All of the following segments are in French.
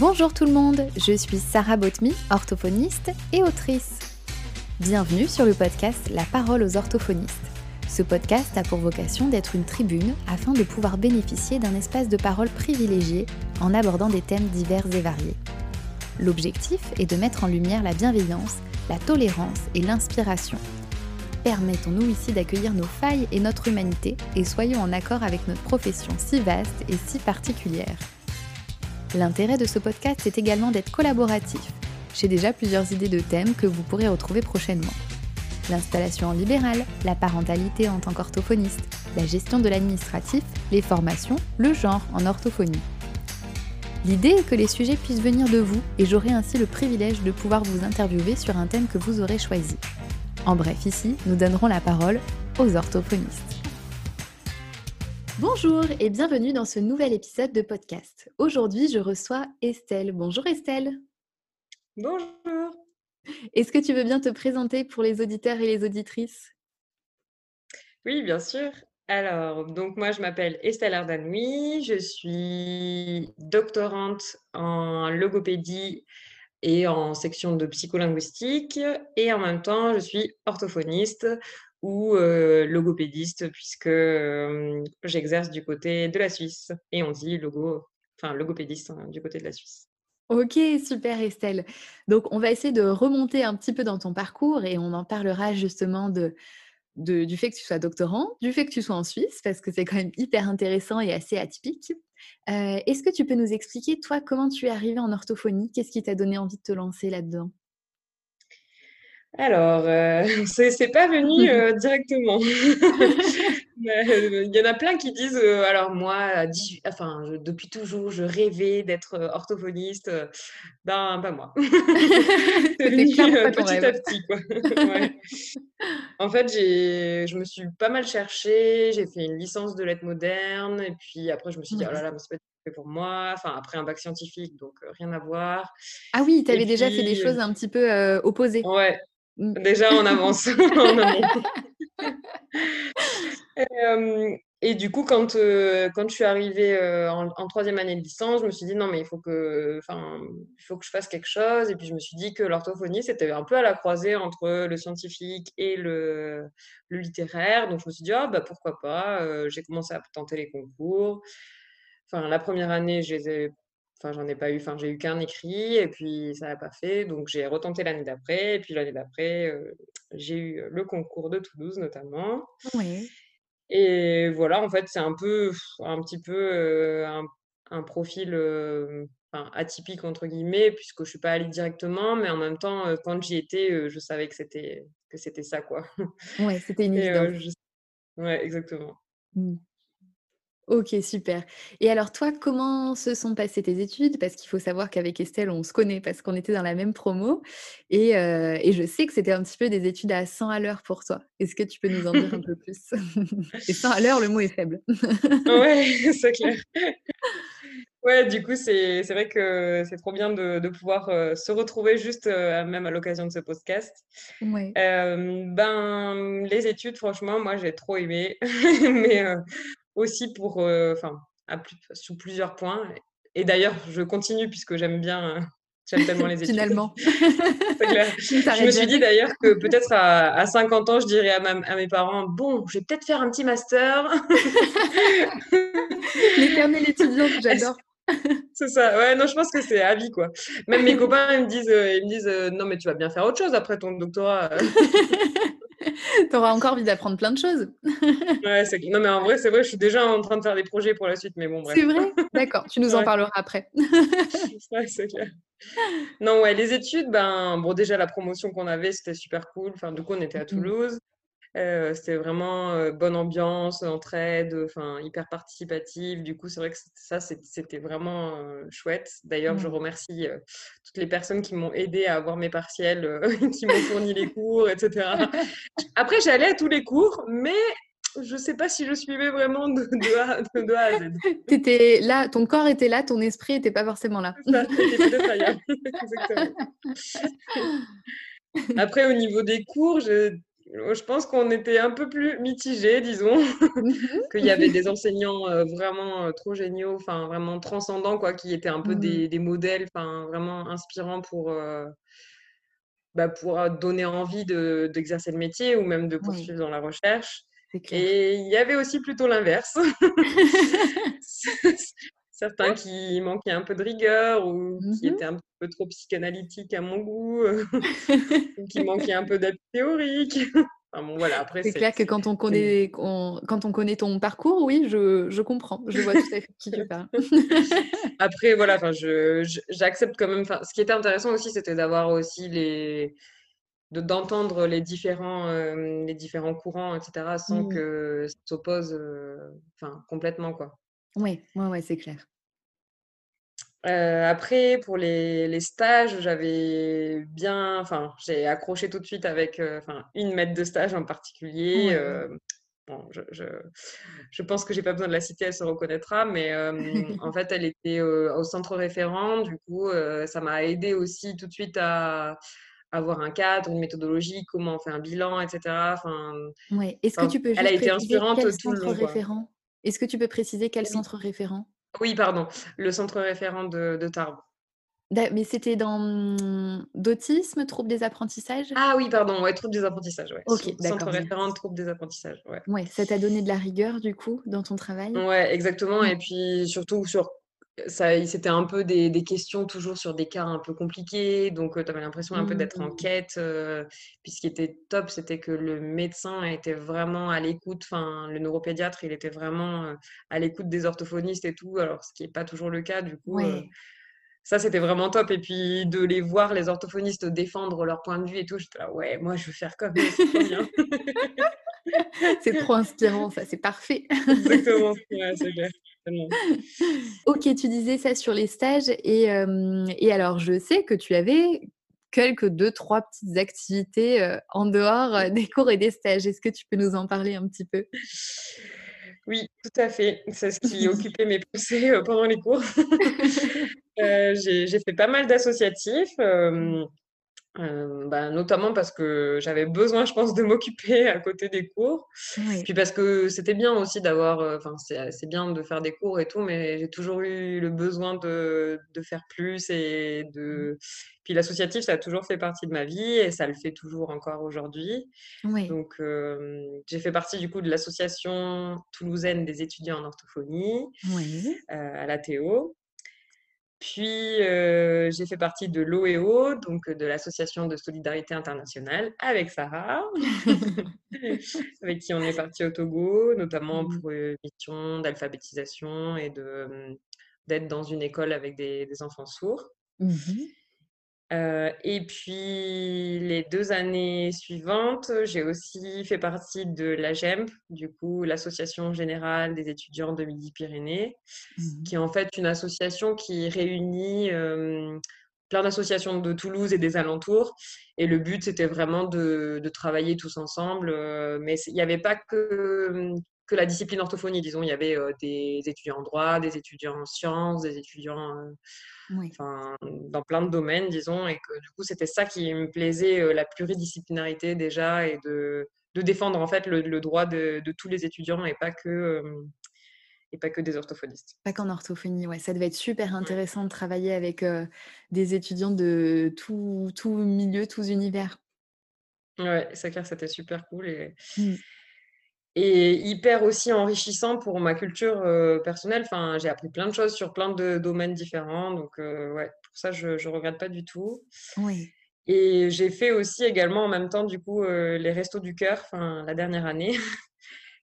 Bonjour tout le monde, je suis Sarah Botmy, orthophoniste et autrice. Bienvenue sur le podcast La parole aux orthophonistes. Ce podcast a pour vocation d'être une tribune afin de pouvoir bénéficier d'un espace de parole privilégié en abordant des thèmes divers et variés. L'objectif est de mettre en lumière la bienveillance, la tolérance et l'inspiration. Permettons-nous ici d'accueillir nos failles et notre humanité et soyons en accord avec notre profession si vaste et si particulière. L'intérêt de ce podcast est également d'être collaboratif. J'ai déjà plusieurs idées de thèmes que vous pourrez retrouver prochainement. L'installation en libéral, la parentalité en tant qu'orthophoniste, la gestion de l'administratif, les formations, le genre en orthophonie. L'idée est que les sujets puissent venir de vous et j'aurai ainsi le privilège de pouvoir vous interviewer sur un thème que vous aurez choisi. En bref, ici, nous donnerons la parole aux orthophonistes. Bonjour et bienvenue dans ce nouvel épisode de podcast. Aujourd'hui, je reçois Estelle. Bonjour Estelle. Bonjour. Est-ce que tu veux bien te présenter pour les auditeurs et les auditrices? Oui, bien sûr. Alors, donc moi, je m'appelle Estelle Ardanoui, je suis doctorante en logopédie et en section de psycholinguistique, et en même temps, je suis orthophoniste ou logopédiste puisque j'exerce du côté de la Suisse et on dit logo, enfin logopédiste hein, du côté de la Suisse. Ok, super Estelle. Donc on va essayer de remonter un petit peu dans ton parcours et on en parlera justement de, du fait que tu sois doctorant, du fait que tu sois en Suisse, parce que c'est quand même hyper intéressant et assez atypique. Est-ce que tu peux nous expliquer, toi, comment tu es arrivée en orthophonie? Qu'est-ce qui t'a donné envie de te lancer là-dedans? Alors, euh, c'est pas venu euh, directement. Euh, il y en a plein qui disent, alors moi, enfin, depuis toujours, je rêvais d'être orthophoniste. Ben, pas moi. c'est venu petit à petit, quoi. En fait, je me suis pas mal cherchée. J'ai fait une licence de lettres modernes. Et puis après, je me suis dit, oh là là, c'est pas fait pour moi. Enfin, après un bac scientifique, donc rien à voir. Ah oui, tu avais déjà fait des choses un petit peu opposées. Ouais, Mmh. Déjà, on avance. et, du coup, quand, quand je suis arrivée en, troisième année de licence, je me suis dit non, mais il faut que, il faut que je fasse quelque chose. Et puis, je me suis dit que l'orthophonie, c'était un peu à la croisée entre le scientifique et le, le littéraire. Donc, je me suis dit, ah, bah, pourquoi pas. J'ai commencé à tenter les concours. Enfin, la première année, je les ai Enfin, j'en ai pas eu, enfin, j'ai eu qu'un écrit et puis ça n'a pas fait. Donc, j'ai retenté l'année d'après. Et puis, l'année d'après, j'ai eu le concours de Toulouse notamment. Oui. Et voilà, en fait, c'est un peu, un petit peu un, profil atypique, entre guillemets, puisque je suis pas allée directement. Mais en même temps, quand j'y étais, je savais que c'était, que c'était ça, quoi. Ouais, c'était une évidence. Ouais, exactement. Mmh. Ok, super. Et alors toi, comment se sont passées tes études? Parce qu'il faut savoir qu'avec Estelle, on se connaît parce qu'on était dans la même promo et, et je sais que c'était un petit peu des études à 100 à l'heure pour toi. Est-ce que tu peux nous en dire un peu plus? Et 100 à l'heure, le mot est faible. Ouais, c'est clair. Ouais, du coup, c'est vrai que c'est trop bien de, de pouvoir se retrouver juste même à l'occasion de ce podcast. Ouais. ben, les études, franchement, moi, j'ai trop aimé. Mais aussi pour, euh, enfin, sous plusieurs points. Et d'ailleurs, je continue puisque j'aime bien, euh, j'aime tellement les études. Finalement. je me suis dit d'ailleurs que peut-être à, 50 ans, je dirais à, à, mes parents, bon, je vais peut-être faire un petit master. L'éternel étudiant que j'adore. C'est ça, ouais, non, je pense que c'est à vie, quoi. Même mes copains, ils me disent, euh, ils me disent non, mais tu vas bien faire autre chose après ton doctorat. tu auras encore envie d'apprendre plein de choses. ouais, non, mais en vrai, c'est vrai, je suis déjà en train de faire des projets pour la suite, mais bon, bref. C'est vrai? D'accord, tu nous en parleras après. ouais, c'est clair. Non, ouais, les études, ben, bon, déjà, la promotion qu'on avait, c'était super cool. Enfin, du coup, on était à mmh Toulouse. Euh, c'était vraiment euh, bonne ambiance, entraide, enfin hyper participative. Du coup, c'est vrai que ça, c'était vraiment euh, chouette. D'ailleurs, je mmh. remercie toutes les personnes qui m'ont aidé à avoir mes partiels, qui m'ont fourni les cours, etc. Après, j'allais à tous les cours, mais je ne sais pas si je suivais vraiment de, a, de, a, à Z. Étais là, ton corps était là, ton esprit n'était pas forcément là. Ça, Exactement. Après, au niveau des cours, je, je pense qu'on était un peu plus mitigés, disons, Mmh qu'il y avait des enseignants vraiment trop géniaux, enfin vraiment transcendants, quoi, qui étaient un peu des, des modèles, enfin vraiment inspirants pour, bah, pour donner envie de, d'exercer le métier ou même de Oui, poursuivre dans la recherche. Et il y avait aussi plutôt l'inverse. Certains qui manquaient un peu de rigueur ou Mmh qui mh. étaient un peu trop psychanalytiques à mon goût, ou qui manquaient un peu d'appui théorique. Enfin bon, voilà, C'est clair que quand on connaît quand on connaît ton parcours, oui, je je comprends. Je vois tout à fait qui tu parles. après voilà, enfin je je j'accepte quand même ce qui était intéressant aussi, c'était d'avoir aussi les de d'entendre les différents, hem, les différents courants et cetera sans Mmh. que ça s'oppose, heu, enfin complètement, quoi. Ouais, ouais, ouais, c'est clair. Après pour les les stages, j'avais bien enfin, j'ai accroché tout de suite avec, enfin, une maître de stage en particulier, bon je je je pense que j'ai pas besoin de la citer, elle se reconnaîtra, mais en fait, elle était, au centre référent, du coup, ça m'a aidée aussi tout de suite à avoir un cadre, une méthodologie, comment on fait un bilan et cetera, enfin Ouais. Est-ce que tu peux elle a juste été préciser inspirante tout le long, référent? Est-ce que tu peux préciser quel Oui, centre référent? oui, pardon, le centre référent de de Tarbes. Mais c'était dans, mmh, d'autisme, troubles des apprentissages? Ah oui, pardon, ouais, trouble des apprentissages, ouais. OK, Cen centre référent de troubles des apprentissages, ouais. Ouais, ça t'a donné de la rigueur du coup, dans ton travail? Ouais, exactement Mmh. et puis surtout sur ça c'était un peu des des questions toujours sur des cas un peu compliqués, donc heu, tu avais l'impression un peu d'être en Mmh. quête, puis ce qui était top, c'était que le médecin était vraiment à l'écoute, enfin le neuropédiatre, il était vraiment, à l'écoute des orthophonistes et tout, alors ce qui est pas toujours le cas, du coup, Ouais. ça c'était vraiment top et puis de les voir, les orthophonistes, défendre leur point de vue et tout, j'étais là: «Ouais, moi je veux faire comme c'est trop bien». C'est trop inspirant ça, c'est parfait. Exactement, ouais, c'est clair, OK, tu disais ça sur les stages et et alors je sais que tu avais quelques 2-3 petites activités, en dehors, des cours et des stages. Est-ce que tu peux nous en parler un petit peu? Oui, tout à fait. C'est ce qui occupait mes heu, pendant les cours. J'ai j'ai fait pas mal d'associatifs, Mmh. Hem, bah, notamment parce que j'avais besoin, je pense, de m'occuper à côté des cours. Oui. Puis parce que c'était bien aussi d'avoir, heu, enfin, c'est c'est bien de faire des cours et tout, mais j'ai toujours eu le besoin de de faire plus et Mmh. de puis l'associatif, ça a toujours fait partie de ma vie et ça le fait toujours encore aujourd'hui. Oui. Donc, hem, j'ai fait partie du coup de l'association toulousaine des étudiants en orthophonie, Oui. heu, à l'ATO. Puis, heu, j'ai fait partie de l'OEO, donc de l'association de solidarité internationale avec Sarah, avec qui on est parti au Togo, notamment Mmh. pour une mission d'alphabétisation et de, mmh, d'aide dans une école avec des des enfants sourds. Mmh Heu et puis les 2 années suivantes, j'ai aussi fait partie de l'AGEMP, du coup l'association générale des étudiants de Midi-Pyrénées, Mmh qui est en fait une association qui réunit, hem, plein d'associations de Toulouse et des alentours. Et le but c'était vraiment de de travailler tous ensemble, heu, mais il y avait pas que, que la discipline orthophonie, disons. Il y avait, heu, des étudiants en droit, des étudiants en sciences, des étudiants, Oui. Enfin, dans plein de domaines, disons et que du coup, c'était ça qui me plaisait, heu, la pluridisciplinarité déjà et de de défendre en fait le le droit de de tous les étudiants et pas que, et pas que des orthophonistes. Pas qu'en orthophonie, ouais, ça devait être super intéressant de travailler avec, des étudiants de tous tous milieux, tous univers. Ouais, c'est clair, c'était super cool et Mmh. Et hyper aussi enrichissant pour ma culture, heu, personnelle. Enfin, j'ai appris plein de choses sur plein de domaines différents donc heu, ouais, pour ça je je regrette pas du tout Oui. et j'ai fait aussi également en même temps du coup, heu, les Restos du Cœur, la dernière année.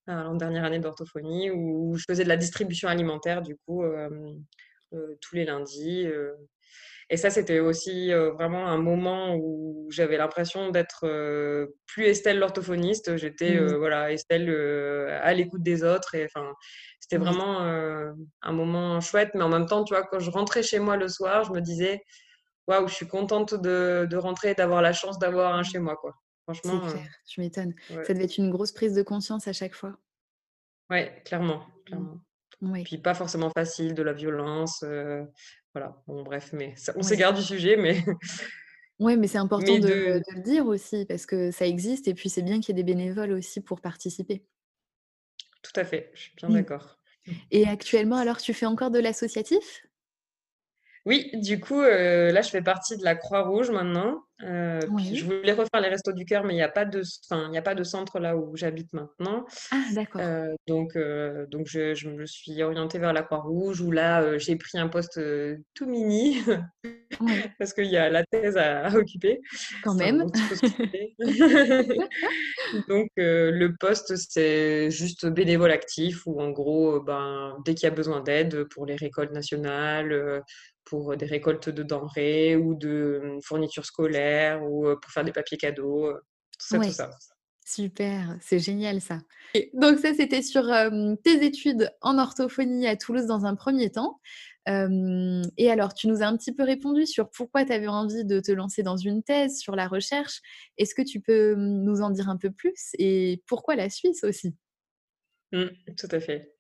en dernière année d'orthophonie où je faisais de la distribution alimentaire du coup, tous les lundis, et ça, c'était aussi, heu, vraiment un moment où j'avais l'impression d'être, heu, plus Estelle l'orthophoniste. J'étais, Mmh. heu, voilà, Estelle, à l'écoute des autres et enfin, c'était Oui. vraiment, un moment chouette mais en même temps, tu vois, quand je rentrais chez moi le soir, je me disais: «Waouh, je suis contente de de rentrer et d'avoir la chance d'avoir un Mmh. chez moi», quoi. C'est Franchement, heu, clair, tu m'étonnes. ouais. Ça devait être une grosse prise de conscience à chaque fois. Ouais, clairement, Mmh. clairement. Oui, Puis pas forcément facile, de la violence, voilà. Bon bref, mais ça on oui. s'égare du sujet, mais Ouais, mais c'est important Mais de de de le dire aussi parce que ça existe et puis c'est bien qu'il y ait des bénévoles aussi pour participer. tout à fait, je suis bien Mmh d'accord. et actuellement alors tu fais encore de l'associatif? Oui, du coup, heu, là, je fais partie de la Croix-Rouge maintenant. Puis je voulais refaire les Restos du Cœur, mais il y a pas de y a pas de centre là où j'habite maintenant. Ah d'accord. Heu, donc donc je je me suis orientée vers la Croix-Rouge où là, j'ai pris un poste, tout mini Oui, parce qu'il y a la thèse à à occuper. quand même. Donc le poste, c'est juste bénévole actif où en gros, ben, dès qu'il y a besoin d'aide pour les récoltes nationales, pour des récoltes de denrées ou de, mmh, fournitures scolaires ou heu, pour faire des papiers cadeaux, heu, tout ça, tout ça. super, c'est génial ça et donc ça, c'était sur, tes études en orthophonie à Toulouse dans un premier temps. Et alors tu nous as un petit peu répondu sur pourquoi tu avais envie de te lancer dans une thèse sur la recherche. Est-ce que tu peux, mmh, nous en dire un peu plus et pourquoi la Suisse aussi? Mmh, tout à fait.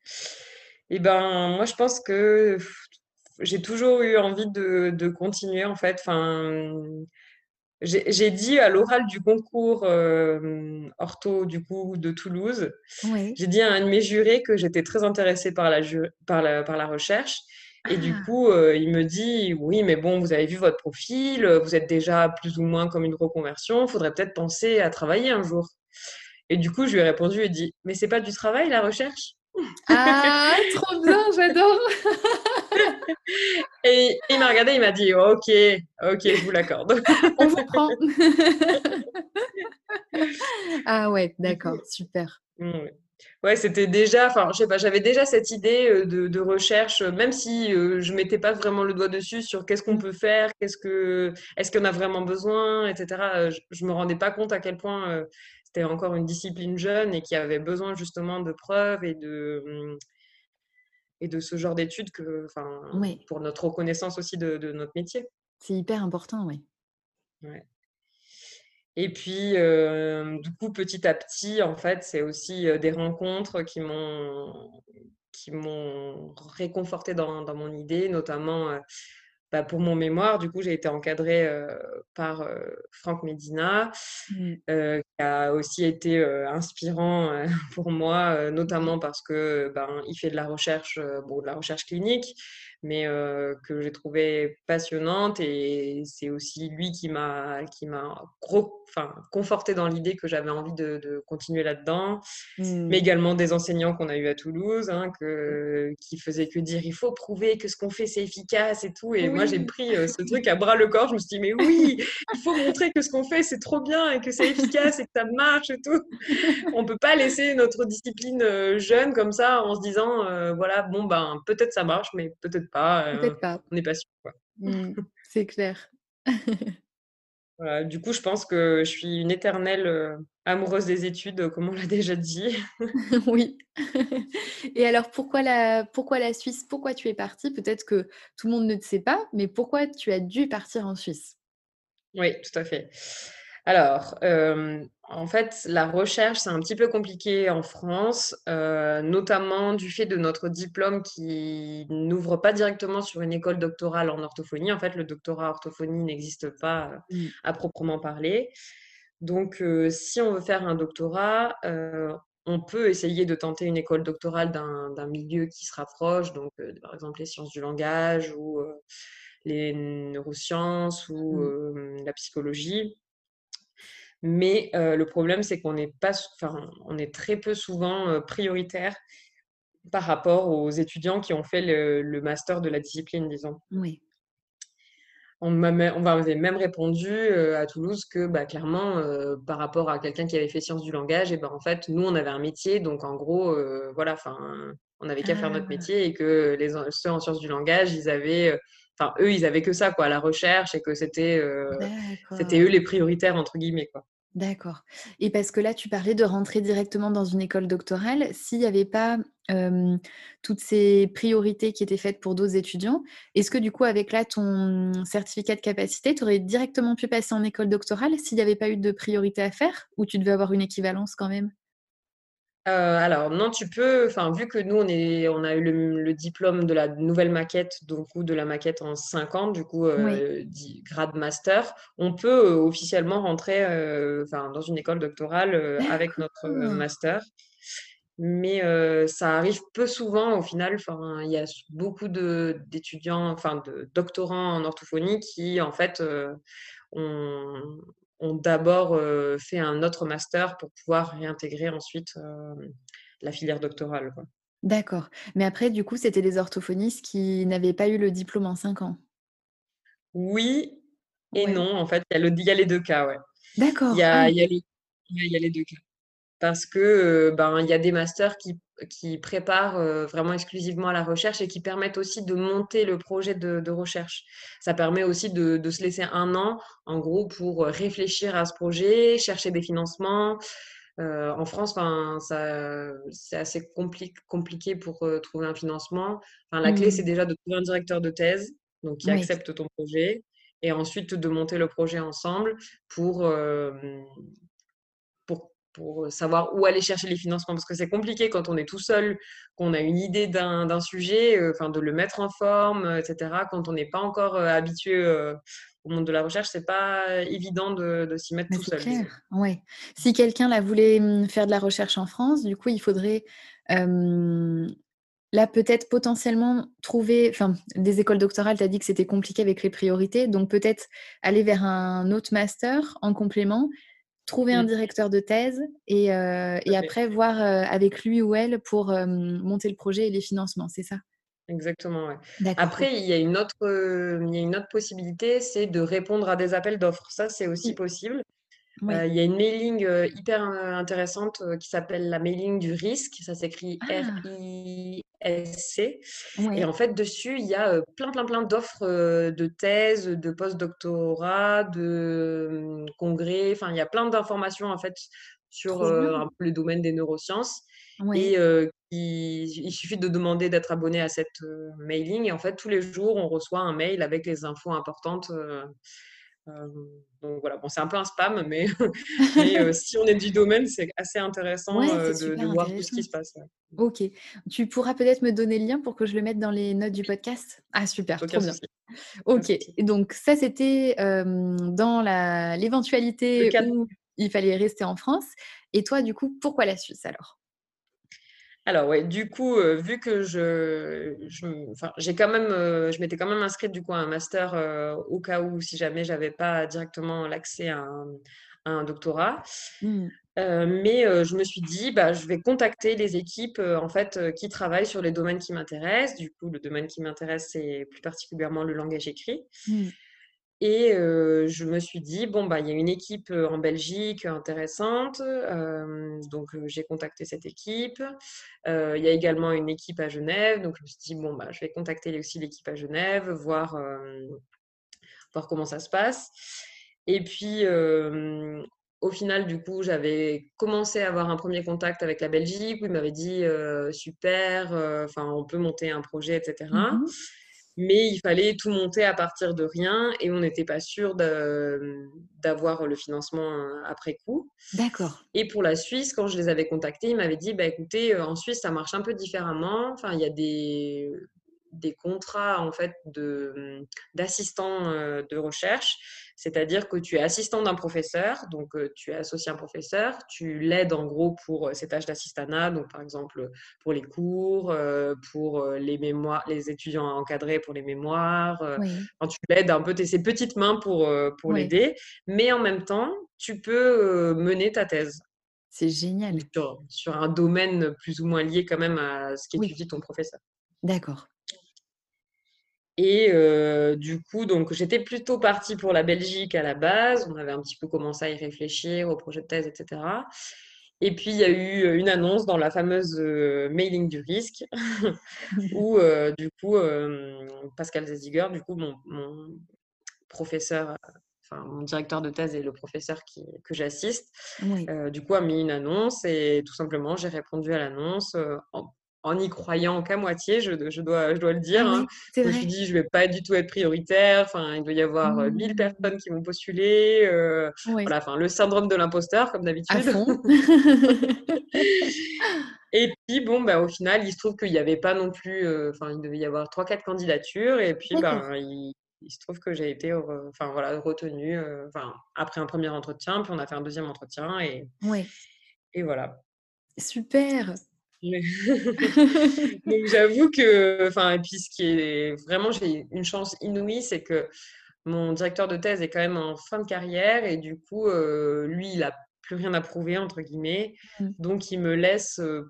Et ben, moi, je pense que j'ai toujours eu envie de de continuer en fait. Enfin, j'ai dit à l'oral du concours, hem, ortho du coup de Toulouse, Oui. j'ai dit à un de mes jurés que j'étais très intéressée par la par la par la recherche et du Ah! coup, heu, il me dit: «Oui, mais bon, vous avez vu votre profil, vous êtes déjà plus ou moins comme une reconversion, faudrait peut-être penser à travailler un jour» et du coup, je lui ai répondu et dit: «Mais c'est pas du travail la recherche?» Ah! Trop bien, j'adore! Et il m'a regardé, il m'a dit: «OK, OK, je vous l'accorde». On vous prend. Ah ouais, d'accord, super. mmh, ouais. C'était déjà enfin, je sais pas, j'avais déjà cette idée, heu, de de recherche, heu, même si, heu, je mettais pas vraiment le doigt dessus sur qu'est-ce qu'on peut faire, qu'est-ce que est-ce qu'on a vraiment besoin et cetera, heu, je je me rendais pas compte à quel point, c'était encore une discipline jeune et qui avait besoin justement de preuves et de, mmh et de ce genre d'études que enfin, Ouais, pour notre reconnaissance aussi de de notre métier. c'est hyper important. Ouais. Et puis, hem, du coup, petit à petit, en fait, c'est aussi, heu, des rencontres qui m'ont qui m'ont réconfortée dans dans mon idée, notamment, heu, bah, pour mon mémoire, du coup, j'ai été encadrée, heu, par, heu, Franck Médina, Mmh. heu, qui a aussi été, inspirant, pour moi, notamment parce que, ben, il fait de la recherche, bon, de la recherche clinique, mais que j'ai trouvé passionnante et c'est aussi lui qui m'a qui m'a enfin, confortée dans l'idée que j'avais envie de de continuer là-dedans. Mais Mmh. également des enseignants qu'on a eus à Toulouse, hein, que qui faisaient que dire: «Il faut prouver que ce qu'on fait, c'est efficace et tout» et moi, j'ai pris, ce truc à bras le corps. Je me suis dit: «Mais oui, il faut montrer que ce qu'on fait, c'est trop bien et que c'est efficace et que ça marche et tout». On peut pas laisser notre discipline, jeune comme ça en se disant, voilà, bon, ben, peut-être ça marche, mais peut-être pas, heu, Peut-être pas. on n'est pas sûr. Mmh. C'est clair. Voilà, du coup, je pense que je suis une éternelle, heu, amoureuse des études, comme on l'a déjà dit. Oui. Et alors pourquoi la pourquoi la Suisse? Pourquoi tu es partie? Peut-être que tout le monde ne le sait pas, mais pourquoi tu as dû partir en Suisse? Oui, tout à fait. Alors, hem, en fait, la recherche, c'est un petit peu compliqué en France, heu, notamment du fait de notre diplôme qui n'ouvre pas directement sur une école doctorale en orthophonie. En fait, le doctorat orthophonie n'existe pas, heu, Mmh. à proprement parler. Donc, si on veut faire un doctorat, on peut essayer de tenter une école doctorale d'un milieu qui se rapproche, donc, par exemple les sciences du langage ou, les neurosciences ou, Mmh. la psychologie. Mais, heu, le problème, c'est qu'on n'est pas enfin, on est très peu souvent, heu, prioritaire par rapport aux étudiants qui ont fait le le master de la discipline, disons. Oui. On m'avait même répondu, heu, à Toulouse que, bah, clairement, par rapport à quelqu'un qui avait fait sciences du langage et ben, en fait, nous, on avait un métier donc en gros, voilà, on n'avait qu'à faire notre Ah! métier et que les ceux en sciences du langage, ils avaient, enfin, eux, ils avaient que ça, quoi, la recherche et que c'était, eux. «les prioritaires» entre guillemets, quoi. D'accord et parce que là, tu parlais de rentrer directement dans une école doctorale. S'il y avait pas, toutes ces priorités qui étaient faites pour d'autres étudiants, est-ce que du coup, avec là, ton certificat de capacité, tu aurais directement pu passer en école doctorale s'il y avait pas eu de priorité à faire? Ou tu devais avoir une équivalence quand même? Alors non, tu peux enfin, vu que nous on est on a eu le diplôme de la nouvelle maquette, donc ou de la maquette en 5 ans, du coup, Oui. grade master, on peut, officiellement rentrer, enfin, dans une école doctorale, avec notre, master. Mais ça arrive peu souvent au final, enfin, il y a beaucoup de d'étudiants, enfin de doctorants en orthophonie qui en fait, ont ont d'abord, fait un autre master pour pouvoir réintégrer ensuite, la filière doctorale, quoi. D'accord. Mais après, du coup, c'était des orthophonistes qui n'avaient pas eu le diplôme en 5 ans? Oui et Ouais. non, en fait, il y a y les 2 cas, ouais. Il y D'accord. Ah il oui. y a les il y a les 2 cas. Parce que, ben, il y a des masters qui qui préparent, heu, vraiment exclusivement à la recherche et qui permettent aussi de monter le projet de de recherche. Ça permet aussi de de se laisser 1 an, en gros, pour, réfléchir à ce projet, chercher des financements. Heu, en France, c'est assez compli compliqué pour, trouver un financement. Enfin, la clé, c'est Mmh. déjà de trouver un directeur de thèse, donc qui Oui. accepte ton projet et ensuite de monter le projet ensemble pour, pour pour, savoir où aller chercher les financements. Parce que c'est compliqué quand on est tout seul, qu'on a une idée d'un d'un sujet, enfin de le mettre en forme, heu, et cetera. Quand on n'est pas encore, heu, habitué, au monde de la recherche, c'est pas évident de de s'y mettre tout c'est seul, clair. Si quelqu'un voulait, mmh, faire de la recherche en France, du coup, il faudrait, là peut-être potentiellement trouver enfin, des écoles doctorales, tu as dit que c'était compliqué avec les priorités, donc peut-être aller vers un autre master en complément, trouver un Mmh, directeur de thèse et fait. après voir, heu, avec lui ou elle pour, hem, monter le projet et les financements, c'est ça? Exactement, ouais. Après, il y a une autre, heu, il y a une autre possibilité, c'est de répondre à des appels d'offres. Ça, c'est aussi possible. Oui. il y a une mailing, heu, hyper, heu, intéressante, qui s'appelle la mailing du risque. Ça s'écrit Ah! R-I-S-C et en fait, dessus, il y a, plein, plein, plein d'offres, de thèses, de post-doctorat, de, mmh, congrès. Enfin, il y a plein d'informations, en fait, sur, un peu le domaine des neurosciences et il il suffit de demander d'être abonné à cette, mailing et en fait, tous les jours, on reçoit un mail avec les infos importantes, donc voilà, bon, c'est un peu un spam, mais si on est du domaine, c'est assez intéressant, Ouais, de voir tout ce qui se passe, ouais. OK. Tu pourras peut-être me donner le lien pour que je le mette dans les notes du podcast? Ah super, Aucun trop bien. souci, OK donc ça, c'était, dans la l'éventualité où il fallait rester en France et toi, du coup, pourquoi la Suisse alors? Alors ouais, du coup, heu, vu que je j'ai quand même, heu, je m'étais quand même inscrite du coup à un master, heu, au cas où si jamais j'avais pas directement l'accès à un à un doctorat. Mmh. Mais je me suis dit: «Bah, je vais contacter les équipes, en fait, qui travaillent sur les domaines qui m'intéressent». Du coup, le domaine qui m'intéresse, c'est plus particulièrement le langage écrit. Mmh. Et je me suis dit: «Bon, bah, il y a une équipe, en Belgique, intéressante». Donc j'ai contacté cette équipe. Il y a également une équipe à Genève, donc je me suis dit: «Bon, bah, je vais contacter aussi l'équipe à Genève, voir, voir comment ça se passe». Et puis, au final, du coup, j'avais commencé à avoir un premier contact avec la Belgique où ils m'avaient dit, «Super, on peut monter un projet» et cetera. Mmh Mais il fallait tout monter à partir de rien et on n'était pas sûr d'avoir le financement, heu, après coup. D'accord. Et pour la Suisse, quand je les avais contactés, ils m'avaient dit: «Bah, écoutez, heu, en Suisse, ça marche un peu différemment. Enfin, il y a des des contrats, en fait, d'assistants, heu, de recherche. C'est-à-dire que tu es assistant d'un professeur, donc heu, tu es associé à un professeur, tu l'aides, en gros, pour, heu, ses tâches d'assistanat, donc par exemple, pour les cours, heu, pour, les mémoires les étudiants à encadrer pour les mémoires, heu, Oui, enfin, tu l'aides un peu, tu es ses petites mains pour, l'aider. Mais en même temps, tu peux, mener ta thèse c'est génial. sur sur un domaine plus ou moins lié quand même à ce Oui, qu'étudie ton professeur. d'accord. Et heu, du coup, donc j'étais plutôt partie pour la Belgique à la base. On avait un petit peu commencé à y réfléchir au projet de thèse et cetera. Et puis il y a eu, une annonce dans la fameuse, heu, mailing du risque où, du coup, Pascal Zesiger, du coup mon mon professeur, enfin mon directeur de thèse et le professeur qui que j'assiste, Oui. du coup a mis une annonce et tout simplement j'ai répondu à l'annonce, en y croyant qu'à moitié, je, je, dois, je dois le dire. Ah hein. je me suis dit, je vais pas du tout être prioritaire. Enfin, il doit y avoir euh, 1000 Mmh. personnes qui vont postuler. euh, Oui, voilà, enfin, le syndrome de l'imposteur, comme d'habitude. Et puis, bon, bah, au final, il se trouve qu'il n'y avait pas non plus. euh, Enfin, il devait y avoir trois, quatre candidatures. Et puis, ben, il, il se trouve que j'ai été enfin, voilà, retenue euh, après un premier entretien. Puis, on a fait un deuxième entretien. Et, et voilà. super. Donc j'avoue que, enfin, et puis ce qui est vraiment, j'ai une chance inouïe, c'est que mon directeur de thèse est quand même en fin de carrière et du coup, euh, lui, il a plus rien à prouver, entre guillemets. Mmh. Donc il me laisse, euh,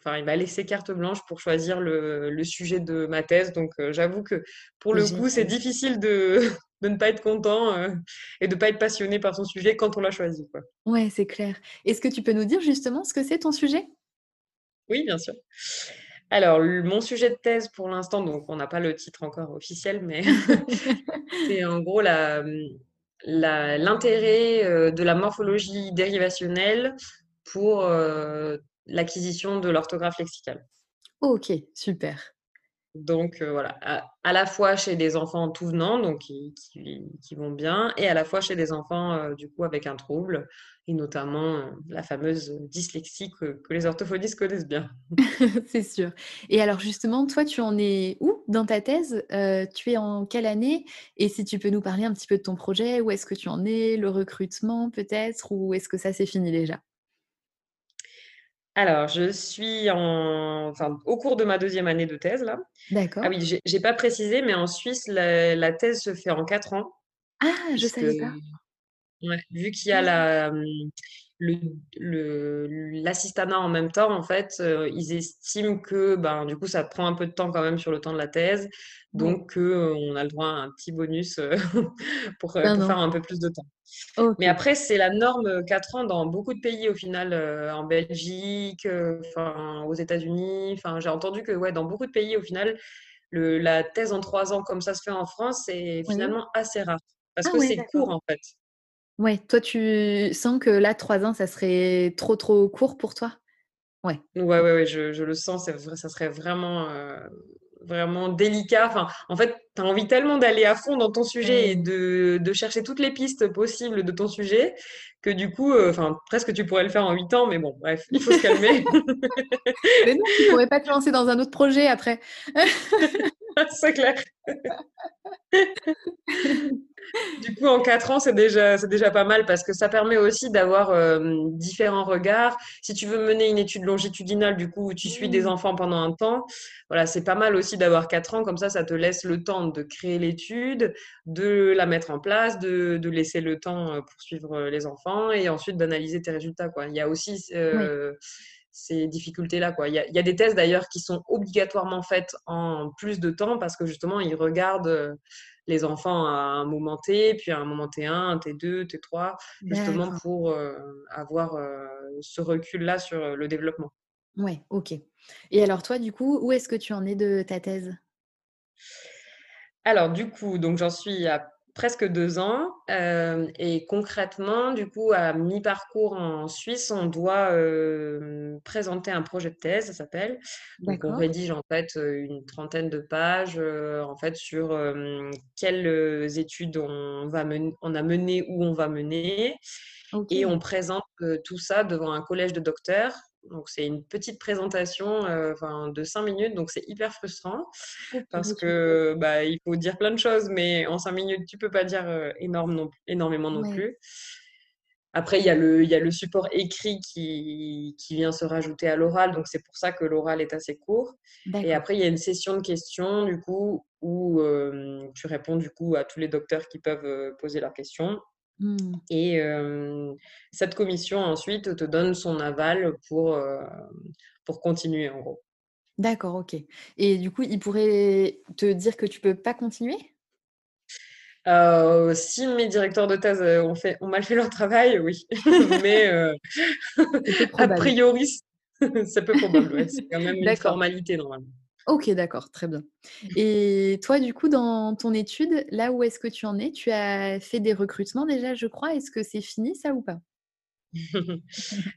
enfin, il m'a laissé carte blanche pour choisir le, le sujet de ma thèse. Donc euh, j'avoue que pour le coup, c'est difficile de, de ne pas être content euh, et de ne pas être passionné par son sujet quand on l'a choisi, quoi. Ouais, c'est clair. Est-ce que tu peux nous dire justement ce que c'est ton sujet? Oui, bien sûr. Alors, mon sujet de thèse pour l'instant, donc on n'a pas le titre encore officiel, mais c'est en gros l'intérêt euh, de la morphologie dérivationnelle pour euh, l'acquisition de l'orthographe lexicale. OK, super. Donc euh, voilà, à, la fois chez des enfants tout venant, donc qui, vont bien, et à la fois chez des enfants euh, du coup avec un trouble, et notamment euh, la fameuse dyslexie que, que les orthophonistes connaissent bien. C'est sûr. Et alors justement, toi, tu en es où dans ta thèse? Tu es en quelle année? Et si tu peux nous parler un petit peu de ton projet, où est-ce que tu en es? Le recrutement peut-être? Ou est-ce que ça c'est fini déjà? Alors, je suis en, enfin, au cours de ma deuxième année de thèse, là. Ah D'accord. oui, j'ai pas précisé, mais en Suisse, la, la thèse se fait en quatre ans, Ah, je savais pas. ouais, vu qu'il y a Ah, la, le, le- l'assistanat en même temps, en fait, euh, ils estiment que, ben, du coup, ça prend un peu de temps quand même sur le temps de la thèse, donc euh, on a le droit à un petit bonus euh, pour, euh, Ben pour faire un peu plus de temps. Mais après, c'est la norme euh, 4 ans dans beaucoup de pays au final, en Belgique, aux États-Unis. J'ai entendu que ouais, dans beaucoup de pays, au final, le, la thèse en 3 ans, comme ça se fait en France, c'est Oui. finalement assez rare. Parce Ah que c'est court, en fait. Ouais, toi tu sens que là 3 ans, ça serait trop, trop court pour toi? Ouais. Ouais, ouais, ouais, je, je le sens, ça serait vraiment, euh, vraiment délicat. Enfin, en fait, tu as envie tellement d'aller à fond dans ton sujet et de, de chercher toutes les pistes possibles de ton sujet que du coup, euh, enfin, presque tu pourrais le faire en 8 ans, mais bon, bref, il faut se calmer. Mais non, tu pourrais pas te lancer dans un autre projet après? C'est clair. Du coup, en quatre ans, c'est déjà, c'est déjà pas mal parce que ça permet aussi d'avoir euh, différents regards. Si tu veux mener une étude longitudinale, du coup, où tu suis des Mmh. enfants pendant un temps, voilà, c'est pas mal aussi d'avoir quatre ans. Comme ça, ça te laisse le temps de créer l'étude, de la mettre en place, de, de laisser le temps euh, pour suivre euh, les enfants et ensuite d'analyser tes résultats, quoi. Il y a aussi ces difficultés-là, quoi. Il y a, il y a des thèses d'ailleurs qui sont obligatoirement faites en plus de temps parce que justement, ils regardent les enfants à un moment T, puis à un moment T1, un T2, T3, justement pour euh, avoir euh, ce recul-là sur euh, le développement. Ouais, OK. Et alors toi, du coup, où est-ce que tu en es de ta thèse? Alors, du coup, donc j'en suis à presque deux ans. euh, et concrètement, du coup, à mi-parcours en Suisse, on doit euh, présenter un projet de thèse, ça s'appelle. Donc, on rédige en fait euh, une trentaine de pages euh, en fait sur quelles études on va mener, on a mené ou on va mener. Et on présente tout ça devant un collège de docteurs. Donc, c'est une petite présentation euh, de cinq minutes, donc c'est hyper frustrant parce que bah, il faut dire plein de choses, mais en cinq minutes, tu peux pas dire euh, énorme non, énormément non Ouais, plus. Après, il y a le, il y a le support écrit qui, qui vient se rajouter à l'oral, donc c'est pour ça que l'oral est assez court. Et après, il y a une session de questions, du coup, où euh, tu réponds du coup à tous les docteurs qui peuvent poser leurs questions. Mmh. Et euh, cette commission ensuite te donne son aval pour, euh, pour continuer en gros. D'accord, OK. Et du coup, ils pourraient te dire que tu peux pas continuer? Euh, si mes directeurs de thèse ont, fait, ont mal fait leur travail, oui. Mais a priori, c'est peu probable. ouais. C'est quand même une formalité normalement. OK, d'accord, très bien. Et toi, du coup, dans ton étude, là où est-ce que tu en es? Tu as fait des recrutements déjà, je crois. Est-ce que c'est fini ça ou pas?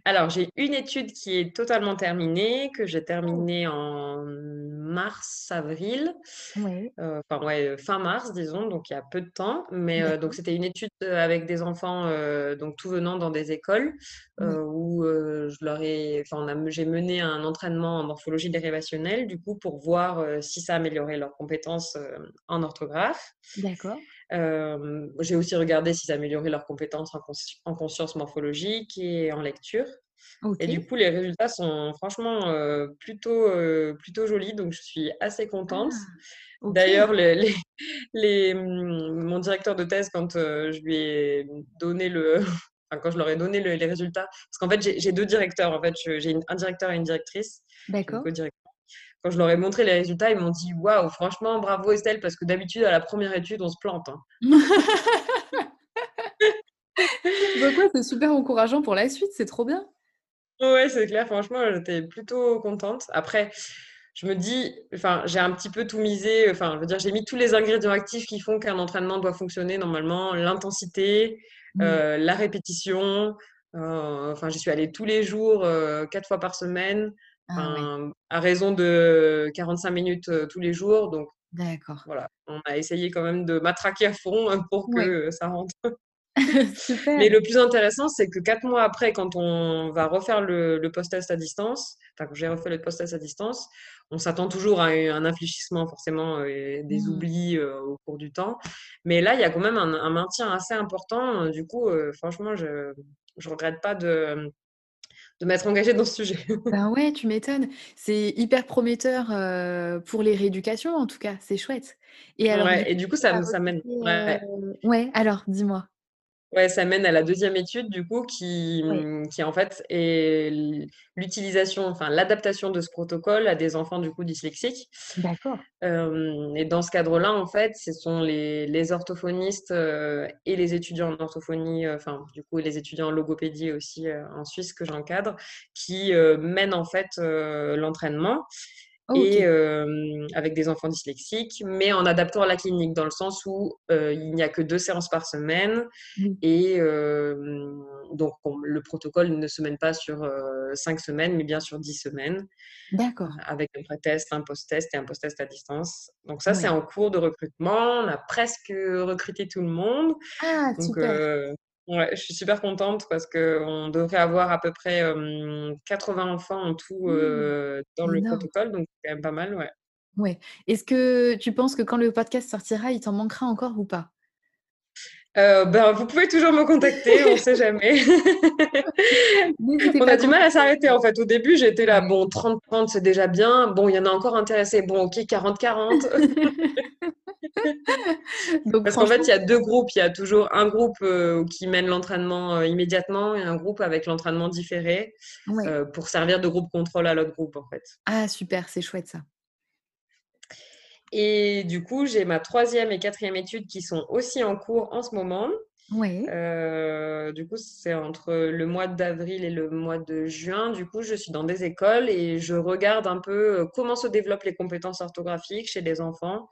Alors, j'ai une étude qui est totalement terminée, que j'ai terminée en mars-avril, Ouais. heu, enfin ouais, heu, fin mars disons, donc il y a peu de temps. Mais, heu, donc c'était une étude, avec des enfants, donc tout venant dans des écoles, Oui. où, je leur ai enfin j'ai mené un entraînement en morphologie dérivationnelle du coup pour voir, si ça améliorait leurs compétences, en orthographe. D'accord. J'ai aussi regardé si ça améliorait leurs compétences en consci en conscience morphologique et en lecture. Et du coup, les résultats sont franchement, plutôt, plutôt jolis, donc je suis assez contente. Ah! D'ailleurs, les les les, mmh, mon directeur de thèse quand, je lui ai donné le enfin quand je leur ai donné le les résultats parce qu'en fait j'ai 2 directeurs en fait, j'ai un directeur et une directrice, D'accord. Quand je leur ai montré les résultats, ils m'ont dit: «Waouh, franchement bravo Estelle, parce que d'habitude à la 1re étude on se plante, hein». Donc ouais, c'est super encourageant pour la suite, c'est trop bien. Ouais, c'est clair, franchement, j'étais plutôt contente. Après, je me dis enfin, j'ai un petit peu tout misé, enfin, je veux dire, j'ai mis tous les ingrédients actifs qui font qu'un entraînement doit fonctionner normalement, l'intensité, Mmh. heu, la répétition, heu, enfin, j'y suis allée tous les jours, heu, 4 fois par semaine, Ah ouais. à raison de 45 minutes, tous les jours, donc D'accord. voilà, on a essayé quand même de matraquer à fond, heu, pour que, Ouais. ça rentre. Mais le plus intéressant, c'est que 4 mois après, quand on va refaire le le post-test à distance, enfin, quand j'ai refait le post-test à distance, on s'attend toujours à un infléchissement forcément, et des Mmh. oublis, au cours du temps. Mais là, il y a quand même un un maintien assez important, du coup, franchement, je je regrette pas de, de m'être engagée dans ce sujet. Ben ouais, tu m'étonnes. C'est hyper prometteur, heu, pour les rééducations en tout cas, c'est chouette. Et alors du et coup, du coup, ça mène ouais. heu ouais, alors dis-moi? Ouais, ça mène à la 2e étude du coup qui, mmh, qui en fait est l'utilisation, enfin l'adaptation de ce protocole à des enfants du coup dyslexiques. D'accord. Et dans ce cadre-là, en fait, ce sont les les orthophonistes, heu et les étudiants en orthophonie, heu, enfin du coup les étudiants en logopédie aussi, heu, en Suisse que j'encadre, qui, heu, mènent en fait, heu, l'entraînement et hem, avec des enfants dyslexiques, mais en adaptant à la clinique. Dans le sens où, heu, il n'y a que 2 séances par semaine Oui. et hem, donc on le protocole ne se mène pas sur, 5 semaines, mais bien sur 10 semaines, D'accord. avec un pré-test, un post-test et un post-test à distance. Donc ça, c'est en cours de recrutement, on a presque, recruté tout le monde. Ah Donc super! Ouais, je suis super contente parce qu'on devrait avoir à peu près, hem, 80 enfants en tout, Mmh! dans le Énorme. protocole, donc c'est quand même pas mal, ouais. Ouais. Est-ce que tu penses que quand le podcast sortira, il t'en manquera encore ou pas? Heu, ben, vous pouvez toujours me contacter, on sait jamais. On a du mal à s'arrêter en fait. Au début, j'étais là. «Bon 30-30 c'est déjà bien. Bon, il y en a encore intéressés. Bon OK 40-40». Donc Parce qu'en fait, il y a 2 groupes. Il y a toujours un groupe, heu, qui mène l'entraînement, heu, immédiatement et un groupe avec l'entraînement différé, Ouais. heu, pour servir de groupe contrôle à l'autre groupe, en fait. Ah super, c'est chouette ça. Et du coup, j'ai ma 3e et 4e étude qui sont aussi en cours en ce moment. Heu, du coup, c'est entre le mois d'avril et le mois de juin. Du coup, je suis dans des écoles et je regarde un peu, comment se développent les compétences orthographiques chez les enfants,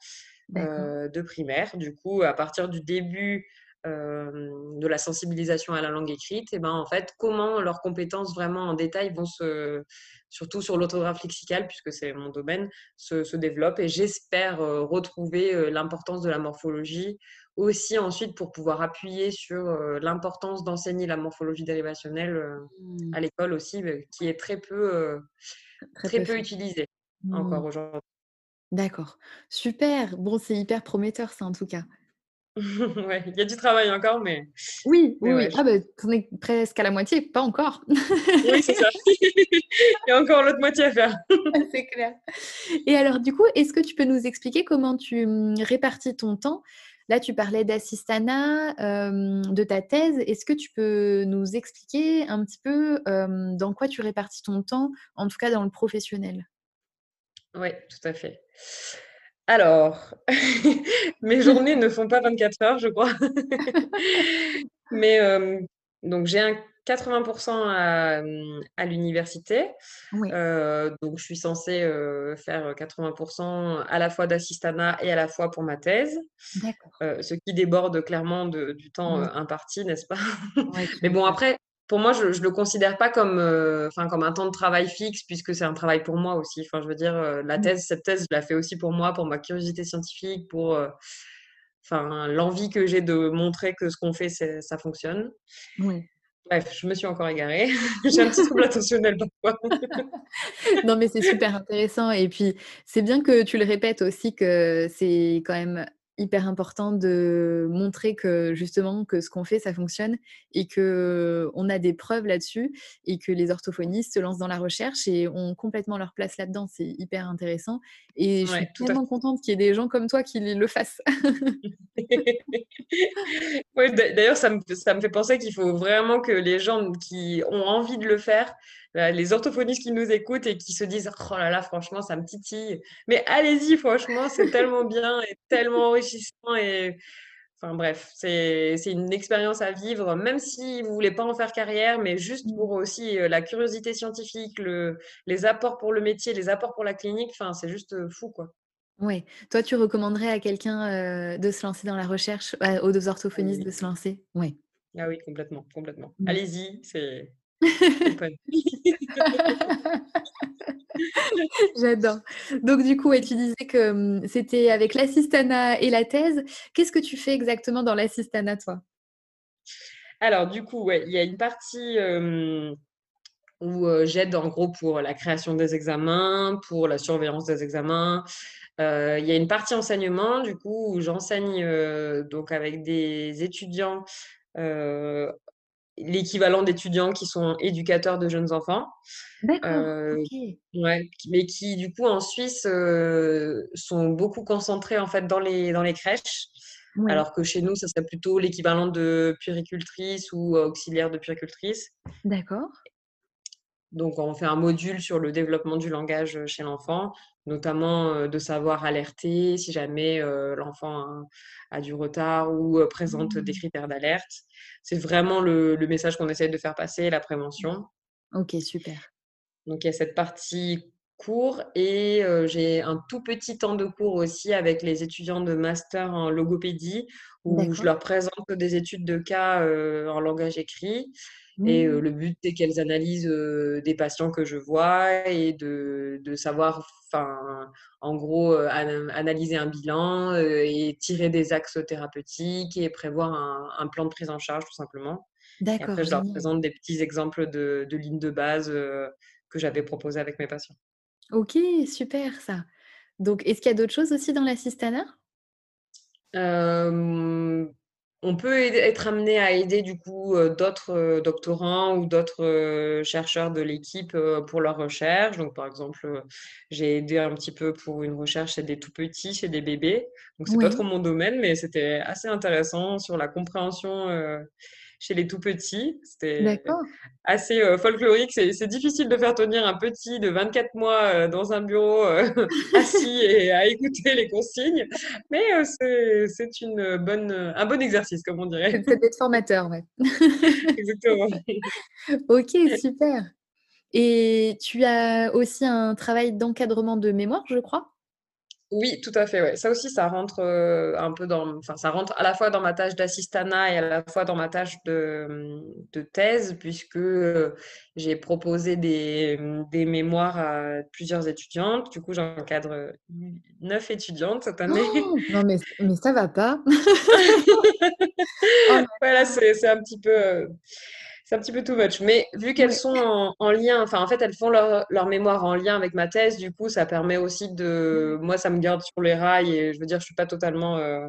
Heu, de primaire. Du coup, à partir du début, hem, de la sensibilisation à la langue écrite et ben, en fait, comment leurs compétences vraiment en détail vont se surtout sur l'orthographe lexicale puisque c'est mon domaine, se se développent et j'espère, heu, retrouver, l'importance de la morphologie. Aussi ensuite pour pouvoir appuyer sur, l'importance d'enseigner la morphologie dérivationnelle, Mmh. à l'école aussi, qui est très peu, heu, Très très peu utilisée Mmh. encore aujourd D'accord. Super! Bon, c'est hyper prometteur ça en tout cas. Ouais, il y a du travail encore, mais Oui, oui, mais oui. ouais, je Ah bah, tu en es presque à la moitié, pas encore. Oui, c'est ça. Il y a encore l'autre moitié à faire. C'est clair. Et alors du coup, est-ce que tu peux nous expliquer comment tu, mmh, répartis ton temps? Là, tu parlais d'assistanat, hem, de ta thèse. Est-ce que tu peux nous expliquer un petit peu, dans quoi tu répartis ton temps, en tout cas dans le professionnel? Ouais, tout à fait. Alors, mes journées ne font pas 24 heures, je crois. Mais, hem, donc j'ai un 80 % à, à l'université. Oui. Heu, donc je suis censée, heu, faire, heu, 80 % à la fois d'assistanat et à la fois pour ma thèse. Ce qui déborde clairement de du temps, Oui. imparti, n'est-ce pas? Mais bon après pour moi, je ne le considère pas comme, enfin, comme un temps de travail fixe, puisque c'est un travail pour moi aussi. Enfin, je veux dire, la thèse, cette thèse, je la fais aussi pour moi, pour ma curiosité scientifique, pour enfin, l'envie que j'ai de montrer que ce qu'on fait, ça fonctionne. Oui. Bref, je me suis encore égarée. J'ai un petit trouble attentionnel parfois. non, mais c'est super intéressant. Et puis, c'est bien que tu le répètes aussi que c'est quand même hyper important de montrer que justement que ce qu'on fait ça fonctionne et que on a des preuves là-dessus et que les orthophonistes se lancent dans la recherche et ont complètement leur place là-dedans. C'est hyper intéressant et je suis tellement contente qu'il y ait des gens comme toi qui le fassent. D'ailleurs ça me, ça me fait penser qu'il faut vraiment que les gens qui ont envie de le faire les orthophonistes qui nous écoutent et qui se disent Oh là là, franchement, ça me titille. Mais allez-y, franchement, c'est tellement bien et tellement enrichissant. Et... Enfin bref, c'est une expérience à vivre, même si vous voulez pas en faire carrière, mais juste pour aussi euh, la curiosité scientifique, le, les apports pour le métier, les apports pour la clinique. Enfin, c'est juste euh, fou, quoi. Ouais. Toi, tu recommanderais à quelqu'un euh, de se lancer dans la recherche, aux deux orthophonistes de se lancer? Oui. Ah oui, complètement, complètement. Mmh. Allez-y, c'est J'adore. Donc du coup, tu disais que mmh, c'était avec l'assistana et la thèse. Qu'est-ce que tu fais exactement dans l'assistana, toi? Alors du coup, il y a une partie où j'aide en gros pour la création des examens, pour la surveillance des examens. il y a une partie enseignement, du coup, où j'enseigne donc avec des étudiants l'équivalent d'étudiants qui sont éducateurs de jeunes enfants. D'accord. Euh, ouais, mais qui du coup en Suisse euh, sont beaucoup concentrés en fait dans les dans les crèches. Alors que chez nous, ça serait plutôt l'équivalent de puéricultrice ou auxiliaire de puéricultrice. D'accord. Donc, on fait un module sur le développement du langage chez l'enfant, notamment de savoir alerter si jamais l'enfant a, du retard ou présente des mmh. critères d'alerte. C'est vraiment le, message qu'on essaie de faire passer, la prévention. Ok, super. Donc, il y a cette partie cours et j'ai un tout petit temps de cours aussi avec les étudiants de master en logopédie où je leur présente des études de cas en langage écrit et mmh. le but, c'est qu'elles analysent des patients que je vois et de, de savoir, en gros, analyser un bilan et tirer des axes thérapeutiques et prévoir un, plan de prise en charge, tout simplement. D'accord. Après, je leur présente des petits exemples de, de lignes de base que j'avais proposées avec mes patients. Ok, super ça. Donc, est-ce qu'il y a d'autres choses aussi dans l'assistanat on peut être amené à aider du coup euh, d'autres euh, doctorants ou d'autres euh, chercheurs de l'équipe pour leur recherche. Donc, par exemple, j'ai aidé un petit peu pour une recherche chez des tout petits, chez des bébés. Donc, c'est pas trop mon domaine, mais c'était assez intéressant sur la compréhension chez les tout petits. C'était assez euh, folklorique. C'est difficile de faire tenir un petit de 24 mois euh, dans un bureau euh, assis et à écouter les consignes. Mais c'est une bonne, un bon exercice, comme on dirait. Ça peut être formateur, ouais. Exactement. ok, super. Et tu as aussi un travail d'encadrement de mémoire, je crois? Oui, tout à fait. Ouais. Ça aussi, ça rentre euh, un peu dans, enfin, ça rentre à la fois dans ma tâche d'assistana et à la fois dans ma tâche de, de thèse, puisque euh, j'ai proposé des, des, mémoires à plusieurs étudiantes. Du coup, j'encadre neuf étudiantes cette année. Oh, non, mais, mais ça va pas. voilà, c'est un petit peu. C'est un petit peu too much. Mais vu qu'elles sont en, lien, enfin, en fait, elles font leur, mémoire en lien avec ma thèse, du coup, ça permet aussi de. Moi, ça me garde sur les rails et je veux dire, je suis pas totalement euh,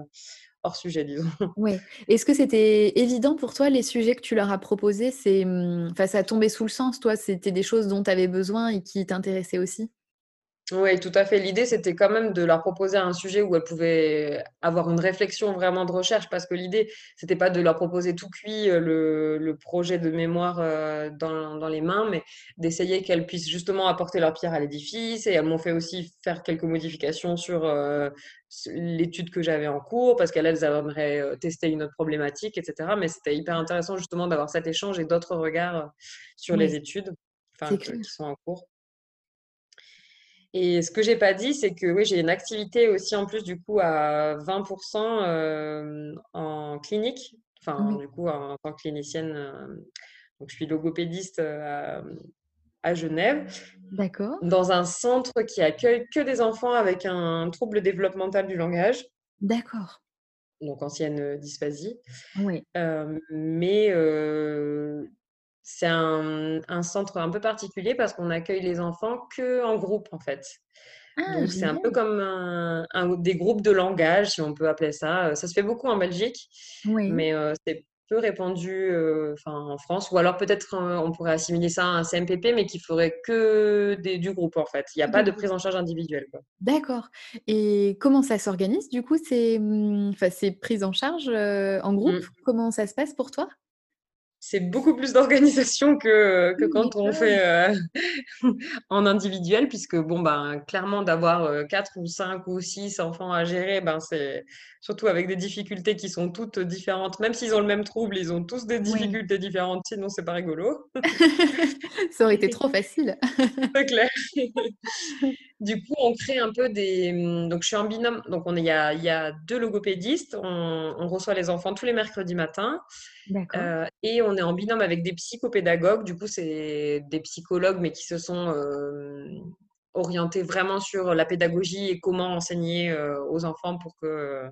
hors sujet, disons. Oui. Est-ce que c'était évident pour toi, les sujets que tu leur as proposés c'est, hum, enfin, Ça a tombé sous le sens, toi C'était des choses dont tu avais besoin et qui t'intéressaient aussi? Oui, tout à fait. L'idée, c'était quand même de leur proposer un sujet où elles pouvaient avoir une réflexion vraiment de recherche, parce que l'idée, c'était pas de leur proposer tout cuit euh, le, projet de mémoire euh, dans, les mains, mais d'essayer qu'elles puissent justement apporter leur pierre à l'édifice. Et elles m'ont fait aussi faire quelques modifications sur euh, l'étude que j'avais en cours, parce qu'elles aimeraient tester une autre problématique, etc. Mais c'était hyper intéressant justement d'avoir cet échange et d'autres regards sur les études qui sont en cours. Et ce que j'ai pas dit, c'est que oui, j'ai une activité aussi en plus du coup à 20% euh, en clinique, enfin du coup en tant que clinicienne Donc, je suis logopédiste à, à Genève. D'accord. Dans un centre qui accueille que des enfants avec un trouble développemental du langage. D'accord. Donc, ancienne dysphasie. Oui. mais c'est un, un, centre un peu particulier parce qu'on accueille les enfants que en groupe, en fait. Ah, Donc, c'est un peu comme un, des groupes de langage, si on peut appeler ça. Ça se fait beaucoup en Belgique, oui. mais c'est peu répandu en France. Ou alors peut-être on pourrait assimiler ça à un CMPP, mais qui ferait que des, du groupe, en fait. Il n'y a pas de prise en charge individuelle. D'accord. Et comment ça s'organise, du coup, ces, mmh, ces prises en charge en groupe? Mmh. Comment ça se passe pour toi? C'est beaucoup plus d'organisation que, que quand on fait euh, en individuel, puisque bon, ben, clairement, d'avoir 4 ou 5 ou 6 enfants à gérer, ben, c'est surtout avec des difficultés qui sont toutes différentes. Même s'ils ont le même trouble, ils ont tous des difficultés différentes, sinon c'est pas rigolo. Ça aurait été trop facile. c'est clair. du coup, on crée un peu des. Donc, je suis en binôme. Donc, on est, il, y a, il y a deux logopédistes. On, on reçoit les enfants tous les mercredis matins. Euh, et on est en binôme avec des psychopédagogues. Du coup, c'est des psychologues, mais qui se sont euh, orientés vraiment sur la pédagogie et comment enseigner euh, aux enfants pour que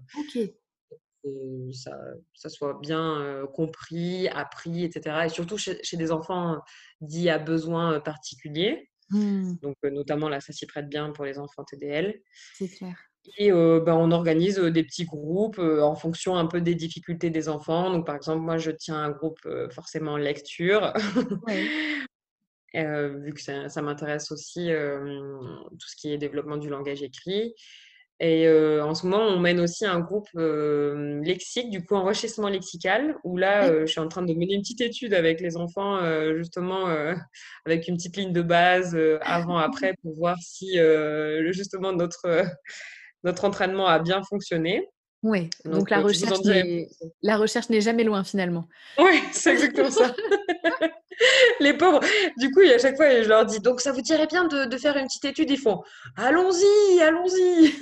ça, ça, soit bien compris, appris, etc. Et surtout chez, des enfants dits à besoins particuliers. Mmh. Donc, notamment, là, ça s'y prête bien pour les enfants TDL. C'est clair. Et ben, on organise des petits groupes en fonction un peu des difficultés des enfants. Donc, par exemple, moi, je tiens un groupe forcément lecture, vu que ça, ça m'intéresse aussi tout ce qui est développement du langage écrit. Et en ce moment, on mène aussi un groupe lexique, du coup, enrichissement lexical, où là, je suis en train de mener une petite étude avec les enfants, justement, avec une petite ligne de base avant-après, pour voir si, justement, notre notre entraînement a bien fonctionné. Oui, donc, la, recherche la recherche n'est jamais loin finalement. Oui, c'est exactement ça. les pauvres, du coup, à chaque fois, je leur dis, donc ça vous dirait bien de, faire une petite étude? Ils font, allons-y, allons-y.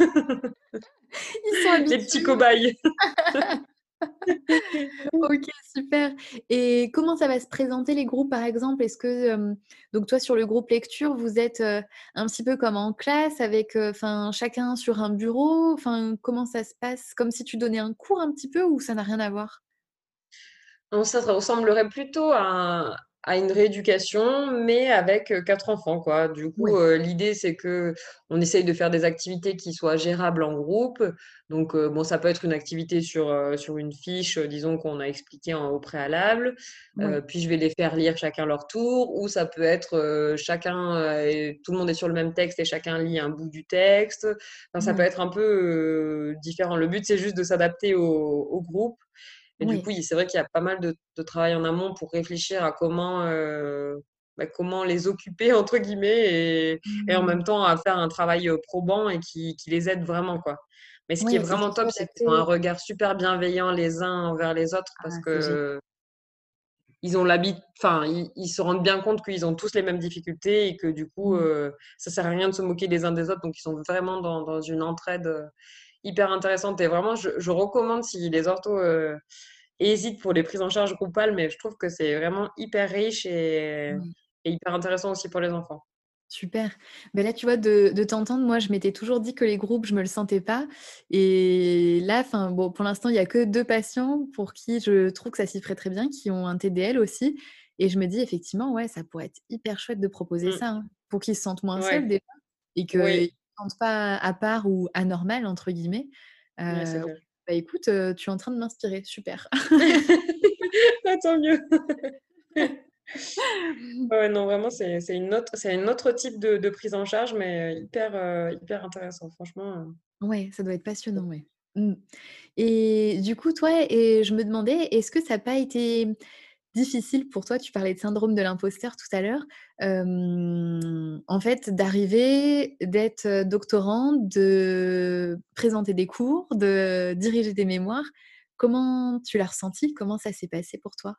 Ils sont habitués. Les petits cobayes. ok, super. Et comment ça va se présenter les groupes, par exemple? Est-ce que, donc toi, sur le groupe lecture, vous êtes un petit peu comme en classe, avec chacun sur un bureau? Enfin, comment ça se passe? Comme si tu donnais un cours un petit peu ou ça n'a rien à voir? Ça ressemblerait plutôt à, à une rééducation, mais avec quatre enfants, quoi. Du coup, l'idée, c'est que on essaye de faire des activités qui soient gérables en groupe. Donc, bon, ça peut être une activité sur, sur une fiche, disons, qu'on a expliqué au préalable. puis, je vais les faire lire chacun leur tour. Ou ça peut être chacun, tout le monde est sur le même texte et chacun lit un bout du texte. Enfin, ça peut être un peu différent. Le but, c'est juste de s'adapter au, au groupe. Et du coup, c'est vrai qu'il y a pas mal de, travail en amont pour réfléchir à comment, euh, bah, comment les occuper, entre guillemets, et, en mmh. même temps à faire un travail probant et qui, les aide vraiment. quoi. Mais ce qui est vraiment top, c'est qu'ils ont un regard super bienveillant les uns envers les autres parce ah, que ils ont l'habitude, enfin, ils, se rendent bien compte qu'ils ont tous les mêmes difficultés et que du coup, euh, ça sert à rien de se moquer les uns des autres. Donc, ils sont vraiment dans, une entraide euh, hyper intéressante. Et vraiment, je, recommande si les orthos hésite pour les prises en charge groupales, mais je trouve que c'est vraiment hyper riche et, hyper intéressant aussi pour les enfants. Super. Ben là, tu vois, de, t'entendre, moi, je m'étais toujours dit que les groupes, je me le sentais pas. Et là, bon, pour l'instant, il n'y a que deux patients pour qui je trouve que ça s'y ferait très bien, qui ont un TDL aussi. Et je me dis, effectivement, ouais, ça pourrait être hyper chouette de proposer mmh. ça, hein, pour qu'ils se sentent moins seuls déjà, et qu'ils ne pas à part ou anormal, entre guillemets. Euh, bah écoute, tu es en train de m'inspirer, super. Bah, tant mieux. ouais, non, vraiment, c'est une autre, c'est un autre type de, prise en charge, mais hyper, hyper intéressant, franchement. Ouais, ça doit être passionnant, ouais. Mmh. Et du coup, toi, et je me demandais, est-ce que ça n'a pas été difficile pour toi, tu parlais de syndrome de l'imposteur tout à l'heure, en fait, d'arriver, d'être doctorant, de présenter des cours, de diriger des mémoires. Comment tu l'as ressenti? Comment ça s'est passé pour toi?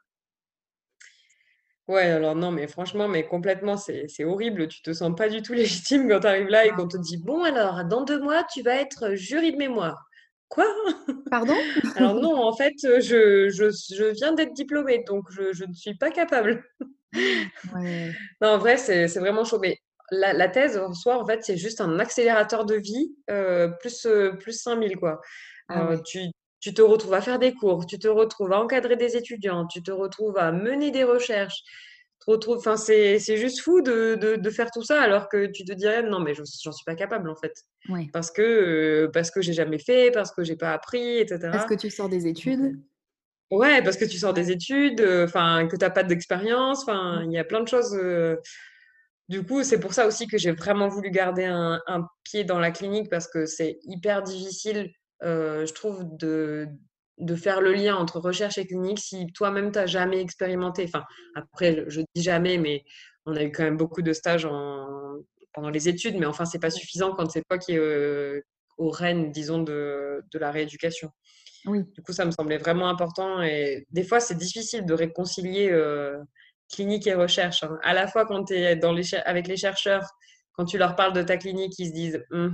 Ouais, alors non, mais franchement, mais complètement, c'est horrible. Tu te sens pas du tout légitime quand tu arrives là et qu'on te dit, bon, alors, dans deux mois, tu vas être jury de mémoire Quoi? Pardon? Alors non, en fait, je je je viens d'être diplômée, donc je je ne suis pas capable. Ouais. Non, en vrai, c'est c'est vraiment chaud, mais la la thèse en soi, en fait, c'est juste un accélérateur de vie, heu, plus, heu, plus 5000 quoi. Ah ouais. tu tu te retrouves à faire des cours, tu te retrouves à encadrer des étudiants, tu te retrouves à mener des recherches, retrouves enfin, c'est c'est juste fou de de de faire tout ça alors que tu te dirais: «Non, mais j'en suis pas capable, en fait». Ouais. Parce que, heu, parce que j'ai jamais fait, parce que j'ai pas appris et Parce que tu sors des études? ouais, parce que tu sors des études, heu, enfin, que tu as pas d'expérience, enfin, il y a plein de choses, heu du coup, c'est pour ça aussi que j'ai vraiment voulu garder un un pied dans la clinique parce que c'est hyper difficile, je trouve de de faire le lien entre recherche et clinique si toi-même tu as jamais expérimenté. Enfin, après, je dis jamais, mais on a eu quand même beaucoup de stages en pendant les études, mais enfin, c'est pas suffisant quand c'est toi qui es, heu, aux rênes, disons, de de la rééducation. Oui. Du coup, ça me semblait vraiment important et des fois, c'est difficile de réconcilier, heu, clinique et recherche, hein. À la fois quand tu es dans les avec les chercheurs, quand tu leur parles de ta clinique, ils se disent: «Mmh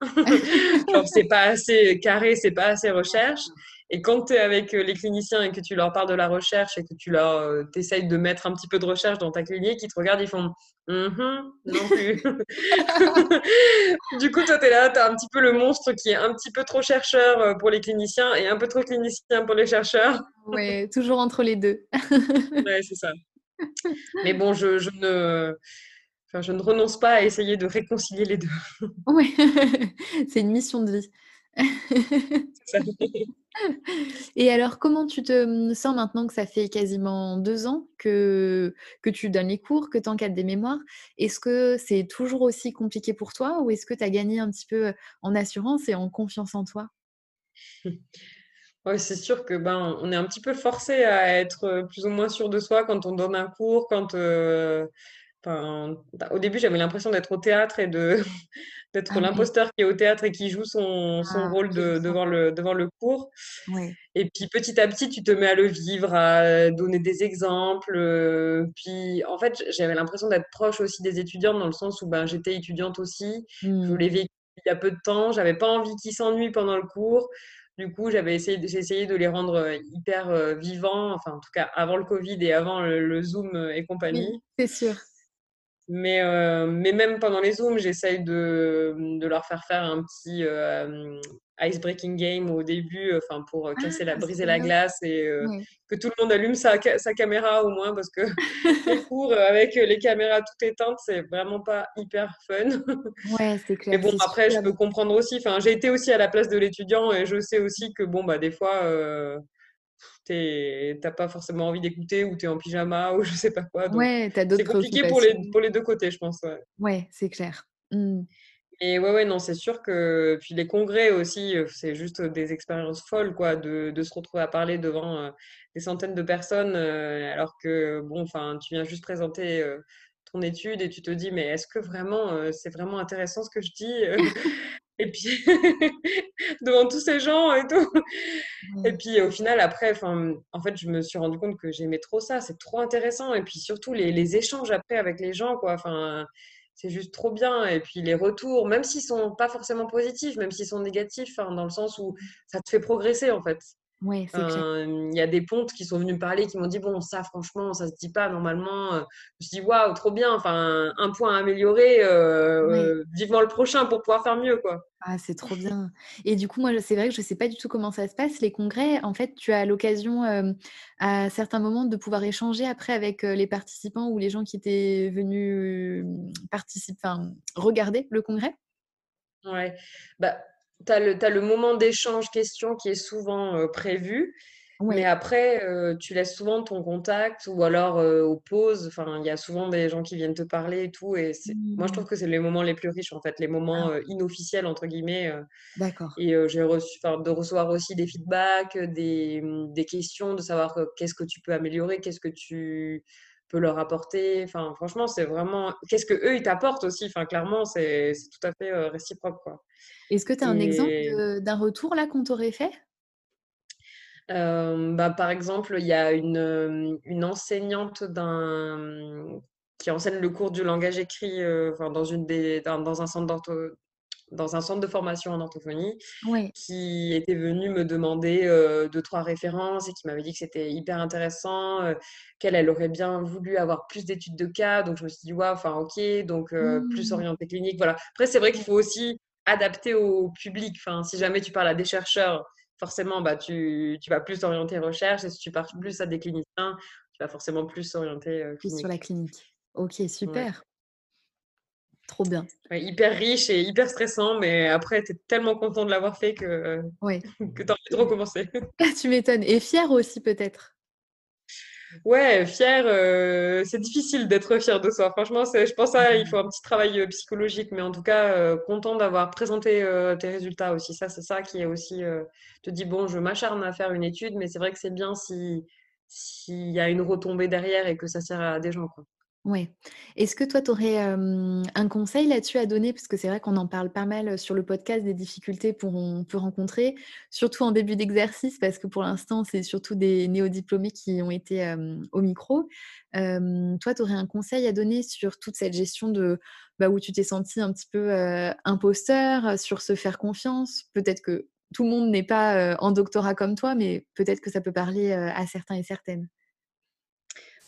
mh». Genre, c'est pas assez carré, c'est pas assez recherche. Et quand tu es avec, heu, les cliniciens et que tu leur parles de la recherche et que tu leur, tu essayes de mettre un petit peu de recherche dans ta clinique, ils te regardent, ils font: «Mmh mh, non plus». Du coup, toi, tu es là, tu as un petit peu le monstre qui est un petit peu trop chercheur, heu, pour les cliniciens et un peu trop clinicien pour les chercheurs. Ouais, toujours entre les 2. Ouais, c'est ça. Mais bon, je je ne enfin, je ne renonce pas à essayer de réconcilier les 2. Ouais, c'est une mission de vie. Et alors, comment tu te, mmh, sens maintenant que ça fait quasiment 2 ans que que tu donnes les cours, que tu encadres des mémoires? Est-ce que c'est toujours aussi compliqué pour toi ou est-ce que tu as gagné un petit peu, en assurance et en confiance en toi? Ouais, c'est sûr que, ben, on est un petit peu forcé à être, plus ou moins sûr de soi quand on donne un cours, quand, enfin, au début, j'avais l'impression d'être au théâtre et de d'être Ah l'imposteur qui est au théâtre et qui joue son son Ah, rôle de devant le devant le cours et puis petit à petit, tu te mets à le vivre, à donner des exemples, heu, puis en fait, j'avais l'impression d'être proche aussi des étudiants dans le sens où, ben, j'étais étudiante aussi. Je Mmh. l'ai vécu il y a peu de temps, j'avais pas envie qu'ils s'ennuient pendant le cours. Du coup, j'avais essayé j'ai essayé de les rendre, heu, hyper, heu, vivants, enfin, en tout cas, avant le covid et avant le le Zoom, et Oui, compagnie. c'est sûr. Mais heu, mais même pendant les Zooms, j'essaye de, de leur faire faire un petit, hem, ice breaking game au début, enfin pour, heu, casser la Ah, briser la glace et que tout le monde allume sa sa caméra au moins parce que les cours, avec les caméras toutes éteintes, c'est vraiment pas hyper fun. Ouais, c'est Mais bon, après, je peux comprendre aussi, enfin, j'ai été aussi à la place de l'étudiant et je sais aussi que bon, bah, des fois, heu, tu es tu as pas forcément envie d'écouter ou tu es en pyjama ou je sais pas quoi, donc Ouais, c'est compliqué pour les pour les 2 côtés, je pense, ouais. Ouais, c'est clair. Mmh. Et ouais, ouais, non, c'est sûr que puis les congrès aussi, heu, c'est juste des expériences folles, quoi, de de se retrouver à parler devant, heu, des centaines de personnes, heu, alors que bon, enfin, tu viens juste présenter, ton étude et tu te dis: «Mais est-ce que vraiment, c'est vraiment intéressant ce que je dis, heu?» et puis devant tous ces gens et tout. Et puis au final après, en fait, je me suis rendu compte que j'aimais trop ça, c'est trop intéressant. Et puis surtout les les échanges après avec les gens, quoi, enfin, c'est juste trop bien. Et puis les retours, même s'ils sont pas forcément positifs, même s'ils sont négatifs, enfin, dans le sens où ça te fait progresser, en fait. Ouais, c'est clair. Enfin, il y a des pontes qui sont venus me parler, qui m'ont dit: «Bon, ça franchement, ça se dit pas normalement», je me suis dit: «Waouh, trop bien, enfin, un point à améliorer, Ouais. heu, vivement le prochain pour pouvoir faire mieux, quoi». Ah, c'est trop bien et du coup, moi, c'est vrai que je sais pas du tout comment ça se passe, les congrès. En fait, tu as l'occasion, à certains moments de pouvoir échanger après avec, les participants ou les gens qui étaient venus, hem, partici enfin, regarder le congrès? Ouais, bah, tu as le tu as le moment d'échange questions qui est souvent, heu, prévu, mais après, heu, tu laisses souvent ton contact ou alors, heu, aux pauses, enfin, il y a souvent des gens qui viennent te parler et tout et c'est moi, je trouve Mmh. que c'est les moments les plus riches, en fait, les Ah moments, ouais. «inofficiels» entre guillemets, D'accord. et j'ai reçu de recevoir aussi des feedbacks, des, mmh, des questions, de savoir, qu'est-ce que tu peux améliorer, qu'est-ce que tu peux leur apporter. Enfin, franchement, c'est vraiment qu'est-ce qu'eux, ils t'apportent aussi? Enfin, clairement, c'est tout à fait, heu, réciproque, quoi Est-ce que tu as un exemple d'un retour là qu'on t'aurait fait? hem, bah, par exemple, il y a une, hem, une enseignante d'un, qui enseigne le cours du langage écrit, enfin, dans une des dans dans un centre dans un centre de formation en orthophonie qui était venu me demander euh, deux, trois références et qui m'avait dit que c'était hyper intéressant, euh, qu'elle elle aurait bien voulu avoir plus d'études de cas. Donc, je me suis dit, ouais, enfin, ok, donc euh, plus Mmh. orienté clinique. Voilà. Après, c'est vrai qu'il faut aussi adapter au public. Enfin, si jamais tu parles à des chercheurs, forcément, bah, tu, tu vas plus t'orienter recherche. Et si tu parles plus à des cliniciens, tu vas forcément plus s'orienter euh, Plus sur la clinique. clinique. OK, Ouais. Trop bien. Ouais, hyper riche et hyper stressant, mais après, tu es tellement content de l'avoir fait que, Ouais. que tu as envie de recommencer. Tu m'étonnes et fière aussi peut-être? Ouais, fière, heu, c'est difficile d'être fier de soi. Franchement, je pense ça, il faut un petit travail, heu, psychologique, mais en tout cas, heu, content d'avoir présenté, tes résultats aussi. Ça, c'est ça qui est aussi, te dis: «Bon, je m'acharne à faire une étude, mais c'est vrai que c'est bien si s'il y a une retombée derrière et que ça sert à des gens, quoi». Ouais. Est-ce que toi, tu aurais, un conseil là-dessus à donner? Parce que c'est vrai qu'on en parle pas mal, sur le podcast des difficultés qu'on peut rencontrer, surtout en début d'exercice parce que pour l'instant, c'est surtout des néo-diplômés qui ont été, au micro. Toi, tu aurais un conseil à donner sur toute cette gestion de bah, où tu t'es senti un petit peu, imposteur, sur se faire confiance? Peut-être que tout le monde n'est pas, en doctorat comme toi, mais peut-être que ça peut parler, à certains et certaines?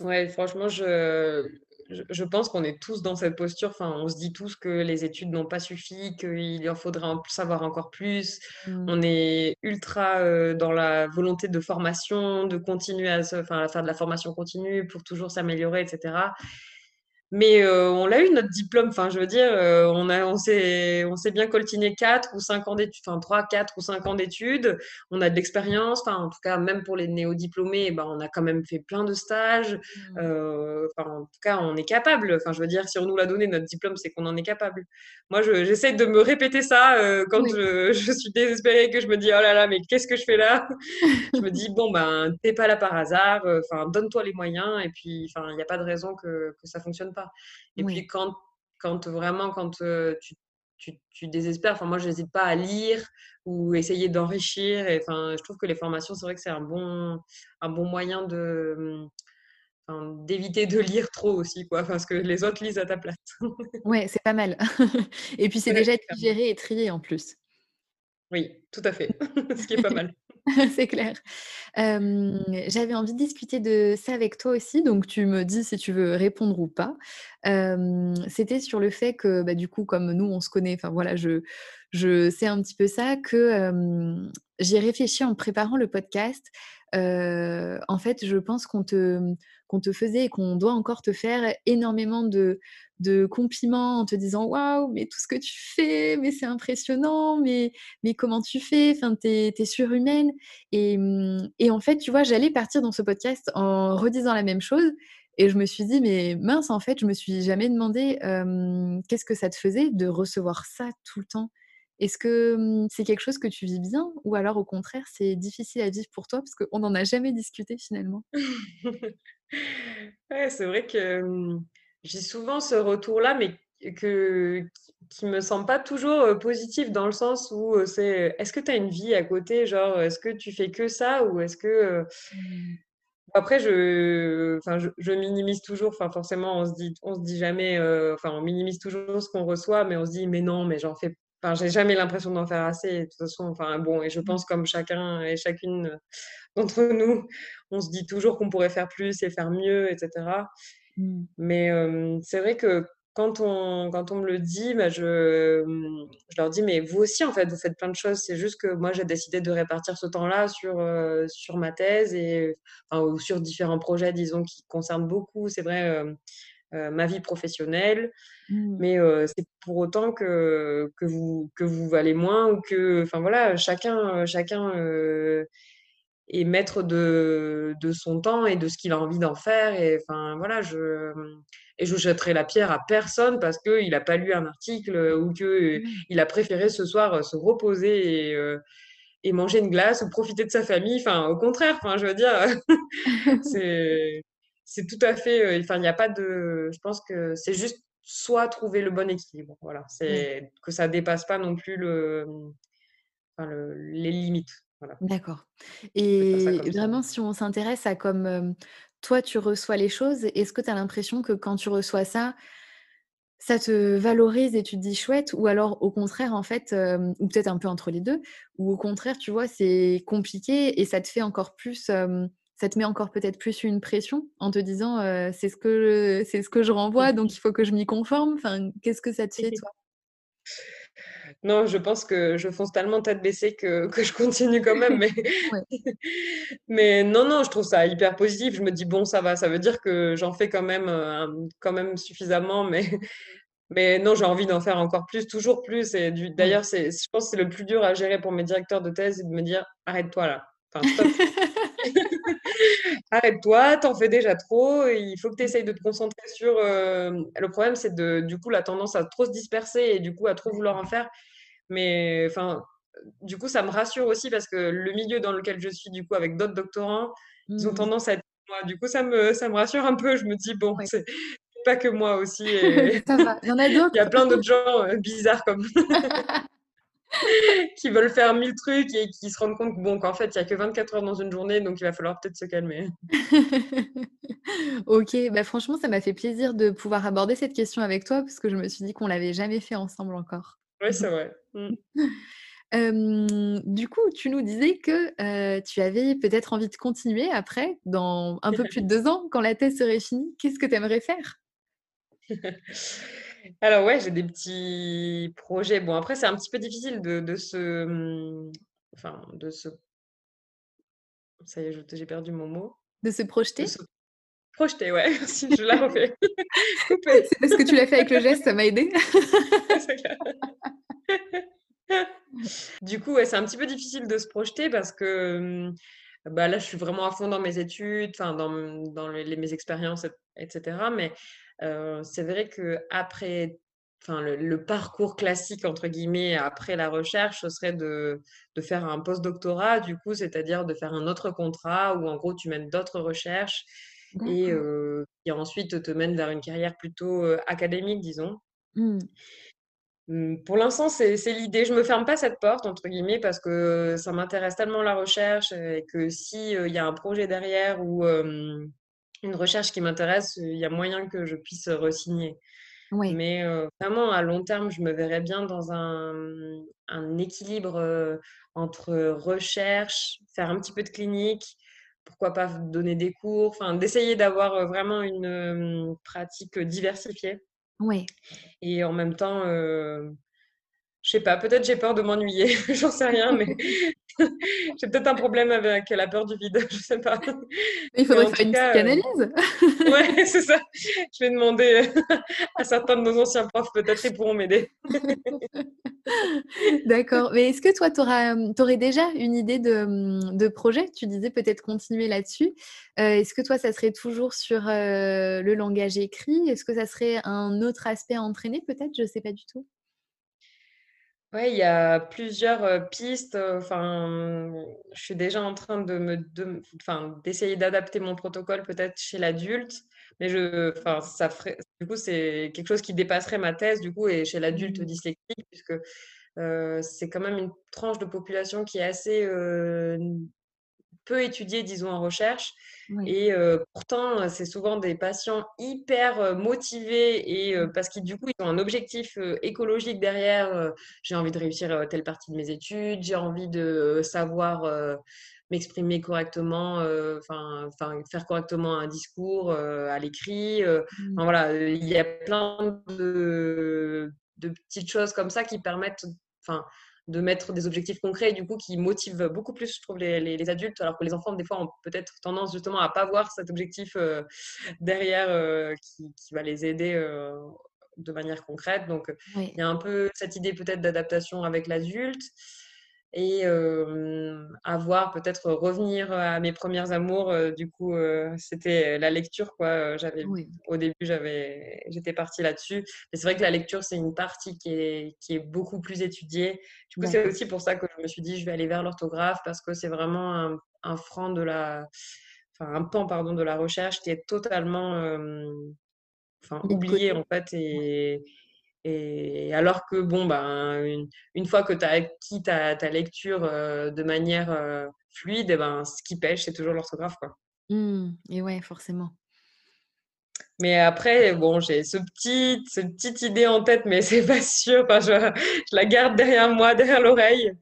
Ouais, franchement, je je je pense qu'on est tous dans cette posture. Enfin, on se dit tous que les études n'ont pas suffi, qu'il en faudrait en savoir encore plus. Mmh. On est ultra, heu, dans la volonté de formation, de continuer à se à faire de la formation continue pour toujours s'améliorer et cetera. Mais heu, on l'a eu notre diplôme, enfin je veux dire, heu, on a on s'est on s'est bien coltiné 4 ou 5 ans d'études, enfin 3, 4 ou 5 ans d'études. On a de l'expérience, enfin en tout cas même pour les néo-diplômés, eh ben, on a quand même fait plein de stages. Mmh. Enfin en tout cas on est capable. Enfin je veux dire si on nous l'a donné notre diplôme, c'est qu'on en est capable. Moi je j'essaie de me répéter ça, quand Oui. je je suis désespérée, que je me dis: «Oh là là, mais qu'est-ce que je fais là?» je me dis: «Bon ben, tu es pas là par hasard, enfin donne-toi les moyens et puis enfin il y a pas de raison que que ça fonctionne pas». Et puis quand quand vraiment quand, tu tu tu désespères, enfin moi j'hésite pas à lire ou essayer d'enrichir enfin je trouve que les formations, c'est vrai que c'est un bon un bon moyen de, mmh, d'éviter de lire trop aussi quoi, parce que les autres lisent à ta place. Ouais, c'est pas mal et puis c'est Ouais, déjà digéré et trié en plus. Oui, tout à fait, ce qui est pas mal. C'est clair. J'avais envie de discuter de ça avec toi aussi, donc tu me dis si tu veux répondre ou pas. C'était sur le fait que, bah, du coup, comme nous, on se connaît, enfin voilà, je je sais un petit peu ça, que, hem, j'y ai réfléchi en préparant le podcast. En fait, je pense qu'on te, qu'on te faisait et qu'on doit encore te faire énormément de de compliments en te disant: «Waouh, mais tout ce que tu fais, mais c'est impressionnant, mais mais comment tu fais? Enfin, tu es surhumaine». Et mmh et en fait, tu vois, j'allais partir dans ce podcast en redisant la même chose et je me suis dit: «Mais mince, en fait, je me suis jamais demandé, qu'est-ce que ça te faisait de recevoir ça tout le temps?» est-ce que, mmh, c'est quelque chose que tu vis bien ou alors au contraire, c'est difficile à vivre pour toi? Parce qu'on n'en a jamais discuté finalement? Ouais, c'est vrai que, mmh, j'ai souvent ce retour-là, mais que qui me semble pas toujours, positif dans le sens où, c'est, est-ce que tu as une vie à côté? Genre, est-ce que tu fais que ça? Ou est-ce que, Mmh. après je enfin je je minimise toujours, enfin forcément on se dit on se dit jamais, enfin on minimise toujours ce qu'on reçoit, mais on se dit: «Mais non, mais j'en fais» enfin j'ai jamais l'impression d'en faire assez de toute façon, enfin bon et je Mmh. pense comme chacun et chacune, d'entre nous, on se dit toujours qu'on pourrait faire plus et faire mieux et cetera. Mmh. Mais hem, c'est vrai que quand on quand on me le dit, bah, je, je leur dis: «Mais vous aussi, en fait, vous faites plein de choses. C'est juste que moi, j'ai décidé de répartir ce temps-là sur, heu, sur ma thèse et enfin, ou sur différents projets, disons, qui concernent beaucoup, c'est vrai, heu, ma vie professionnelle. Mmh. Mais c'est pour autant que que vous que vous valez moins ou que enfin, voilà, chacun, chacun, est maître de de son temps et de ce qu'il a envie d'en faire et enfin, voilà, je, et je jetterai la pierre à personne parce qu'il a pas lu un article, ou qu'il a préféré ce soir, heu, se reposer et heu et manger une glace ou profiter de sa famille. Enfin, au contraire, enfin, je veux dire, c'est c'est tout à fait, heu, enfin, il y a pas de je pense que c'est juste soit trouver le bon équilibre, voilà. C'est que ça dépasse pas non plus le, enfin, le les limites, voilà. D'accord et ça. vraiment si on s'intéresse à comme, toi tu reçois les choses, est-ce que tu as l'impression que quand tu reçois ça ça te valorise et tu te dis: «Chouette» ou alors au contraire, en fait, ou peut-être un peu entre les 2, ou au contraire, tu vois, c'est compliqué et ça te fait encore plus, ça te met encore peut-être plus une pression en te disant, «C'est ce que c'est ce que je renvoie, donc il faut que je m'y conforme». Enfin, qu'est-ce que ça te fait, toi? Non, je pense que je fonce tellement tête baissée que que je continue quand même, mais Ouais. mais non, non, je trouve ça hyper positif. Je me dis: «Bon, ça va, ça veut dire que j'en fais quand même, un quand même suffisamment», mais mais non, j'ai envie d'en faire encore plus, toujours plus et d'ailleurs, c'est je pense que c'est le plus dur à gérer pour mes directeurs de thèse, c'est de me dire: «Arrête-toi là, enfin stop». Arrête-toi, t'en fais déjà trop, il faut que tu essayes de te concentrer sur, hem le problème, c'est de du coup, la tendance à trop se disperser et du coup, à trop vouloir en faire. Mais enfin, du coup, ça me rassure aussi parce que le milieu dans lequel je suis, du coup, avec d'autres doctorants, ils ont Mmh. tendance à être moi. Du coup, ça me ça me rassure un peu. Je me dis: «Bon, Ouais. c'est pas que moi aussi et Ça va, il y en a il y a d'autres. plein d'autres gens, heu, bizarres comme qui veulent faire 1000 trucs et qui se rendent compte, bon, qu'en fait, il y a que 24 heures dans une journée, donc il va falloir peut-être se calmer». OK, bah, franchement, ça m'a fait plaisir de pouvoir aborder cette question avec toi parce que je me suis dit qu'on l'avait jamais fait ensemble encore. Ouais, c'est vrai. Mmh. Du coup, tu nous disais que, tu avais peut-être envie de continuer après, dans un peu plus de 2 ans, quand la thèse serait finie. Qu'est-ce que tu aimerais faire? Alors ouais, j'ai des petits projets. Bon, après, c'est un petit peu difficile de de se, mmh, enfin, de se ça y est, j'ai perdu mon mot. De se De projeter? se projeter, ouais, si, je la refais. C'est parce que tu l'as fait avec le geste, ça m'a clair. Du coup, ouais, c'est un petit peu difficile de se projeter parce que, hem, bah, là, je suis vraiment à fond dans mes études, dans dans les mes expériences et et cetera. Mais, heu, c'est vrai qu'après, enfin, le le «parcours classique» entre guillemets, après la recherche, ce serait de de faire un post-doctorat, du coup, c'est-à-dire de faire un autre contrat où en gros, tu mènes d'autres recherches et qui ensuite te mènent vers une carrière plutôt, académique, disons. Mmh. Mmh, pour l'instant, c'est l'idée. Je me ferme pas cette porte, entre guillemets, parce que ça m'intéresse tellement la recherche et que si, heu, il y a un projet derrière ou, une recherche qui m'intéresse, il y a moyen que je puisse, re-signer. Ouais. Mais, vraiment à long terme, je me verrais bien dans un, mmh, un équilibre, entre recherche, faire un petit peu de clinique, pourquoi pas donner des cours, enfin d'essayer d'avoir, heu, vraiment une, hem, pratique diversifiée Ouais. et en même temps, heu, je sais pas, peut-être j'ai peur de m'ennuyer, j'en sais rien, mais j'ai peut-être un problème avec la peur du vide, je sais pas. Il faudrait faire une cas, psychanalyse. ouais, c'est ça. Je vais demander à certains de nos anciens profs, peut-être ils pourront m'aider. D'accord, mais est-ce que toi, tu tu aurais déjà une idée de, mmh, de projet? Tu disais peut-être continuer là-dessus. Heu, est-ce que toi, ça serait toujours sur, le langage écrit? Est-ce que ça serait un autre aspect à entraîner peut-être? Je sais pas du tout. Ouais, il y a plusieurs, pistes, enfin, je suis déjà en train de me de d'essayer d'adapter mon protocole peut-être chez l'adulte, mais je enfin, ça ferait du coup, c'est quelque chose qui dépasserait ma thèse, du coup et chez l'adulte Mmh. dyslexique puisque, c'est quand même une tranche de population qui est assez, peu étudiée, disons, en recherche. Et heu, pourtant, c'est souvent des patients hyper, heu, motivés et heu, parce qu'ils, du coup, ils ont un objectif, écologique derrière, «J'ai envie de réussir, telle partie de mes études, j'ai envie de savoir, m'exprimer correctement, enfin faire correctement un discours, à l'écrit», Mmh. enfin voilà, il y a plein de de petites choses comme ça qui permettent, enfin, de mettre des objectifs concrets et du coup qui motivent beaucoup plus, je trouve, les les les adultes, alors que les enfants, des fois, ont peut-être tendance justement à pas voir cet objectif, heu, derrière, heu, qui qui va les aider, heu, de manière concrète. Donc, il y a un peu cette idée peut-être d'adaptation avec l'adulte et hem, à voir peut-être revenir à mes 1ers amours, du coup, c'était la lecture, quoi, j'avais au début, j'avais j'étais partie là-dessus. Mais c'est vrai que la lecture, c'est une partie qui est qui est beaucoup plus étudiée. Du coup, c'est aussi pour ça que je me suis dit: «Je vais aller vers l'orthographe» parce que c'est vraiment un un franc de la enfin, un pan, pardon, de la recherche qui est totalement, enfin, oublié, en fait et et alors que bon, ben, une une fois que tu as acquis ta ta lecture, heu, de manière, heu, fluide et ben, ce qui pèche, c'est toujours l'orthographe, quoi. Mmh et ouais, forcément. Mais après, bon, j'ai ce petit, cette petite idée en tête, mais c'est pas sûr. Enfin, je, je, la garde derrière moi, derrière l'oreille.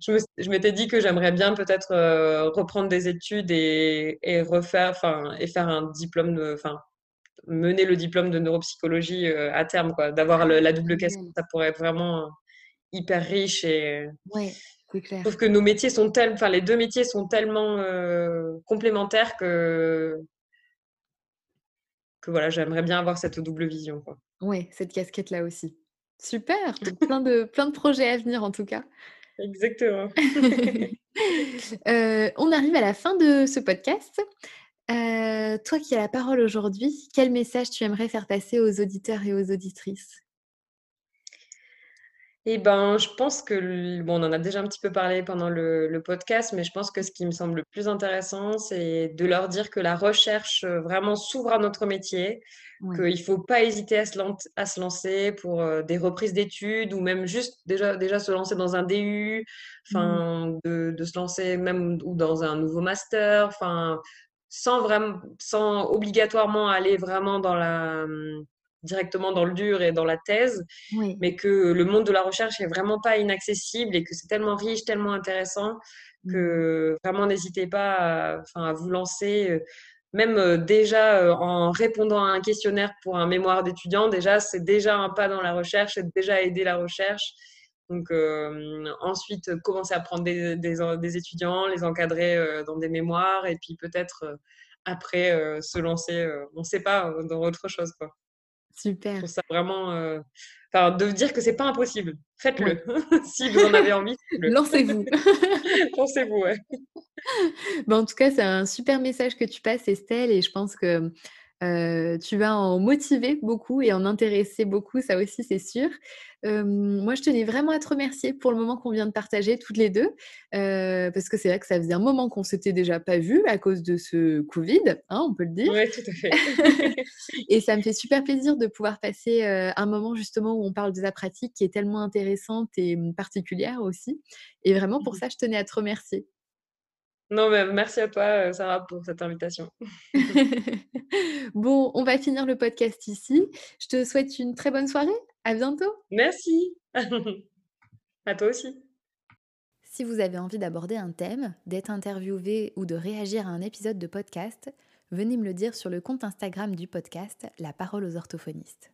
Je, m'étais dit que j'aimerais bien peut-être euh, reprendre des études et, et, refaire, enfin, et faire un diplôme enfin, mener le diplôme de neuropsychologie euh, à terme, quoi. D'avoir la double casquette, ça pourrait être vraiment hyper riche et. Ouais. Clair. Sauf que nos métiers sont tellement, enfin les deux métiers sont tellement euh, complémentaires que que voilà, j'aimerais bien avoir cette double vision. Oui, cette casquette-là aussi. Super, plein de, plein de projets à venir en tout cas. Exactement. euh, on arrive à la fin de ce podcast. Euh, toi qui as la parole aujourd'hui, quel message tu aimerais faire passer aux auditeurs et aux auditrices? Eh ben, je pense que, bon, on en a déjà un petit peu parlé pendant le, le podcast, mais je pense que ce qui me semble le plus intéressant, c'est de leur dire que la recherche euh, vraiment s'ouvre à notre métier, qu'il ne faut pas hésiter à se, lan- à se lancer pour euh, des reprises d'études ou même juste déjà, déjà se lancer dans un DU, Mmh. enfin, de, de se lancer même ou dans un nouveau master, enfin, sans vraiment, sans obligatoirement aller vraiment dans la, directement dans le dur et dans la thèse Oui. mais que le monde de la recherche est vraiment pas inaccessible et que c'est tellement riche, tellement intéressant que vraiment n'hésitez pas à, enfin, à vous lancer. euh, Même euh, déjà euh, en répondant à un questionnaire pour un mémoire d'étudiant, déjà c'est déjà un pas dans la recherche, c'est déjà aider la recherche. Donc euh, ensuite commencer à prendre des, des, des étudiants, les encadrer euh, dans des mémoires et puis peut-être euh, après se lancer, on ne sait pas, dans autre chose quoi. Je Super. trouve ça vraiment, euh, enfin, de dire que c'est pas impossible. Faites-le. si vous en avez envie. Lancez-vous. Pensez-vous, ouais. Ben, en tout cas, c'est un super message que tu passes, Estelle, et je pense que euh, tu vas en motiver beaucoup et en intéresser beaucoup, ça aussi, c'est sûr. Euh, moi, je tenais vraiment à te remercier pour le moment qu'on vient de partager toutes les deux, euh, parce que c'est vrai que ça faisait un moment qu'on s'était déjà pas vu à cause de ce Covid, hein, on peut le dire. Ouais, tout à fait. et ça me fait super plaisir de pouvoir passer un moment justement où on parle de ta pratique qui est tellement intéressante et hum, particulière aussi. Et vraiment pour ça, je tenais à te remercier. Non, mais merci à toi, euh, Sarah, pour cette invitation. bon, on va finir le podcast ici. Je te souhaite une très bonne soirée. À bientôt. Merci. à toi aussi. Si vous avez envie d'aborder un thème, d'être interviewé ou de réagir à un épisode de podcast, venez me le dire sur le compte Instagram du podcast La parole aux orthophonistes.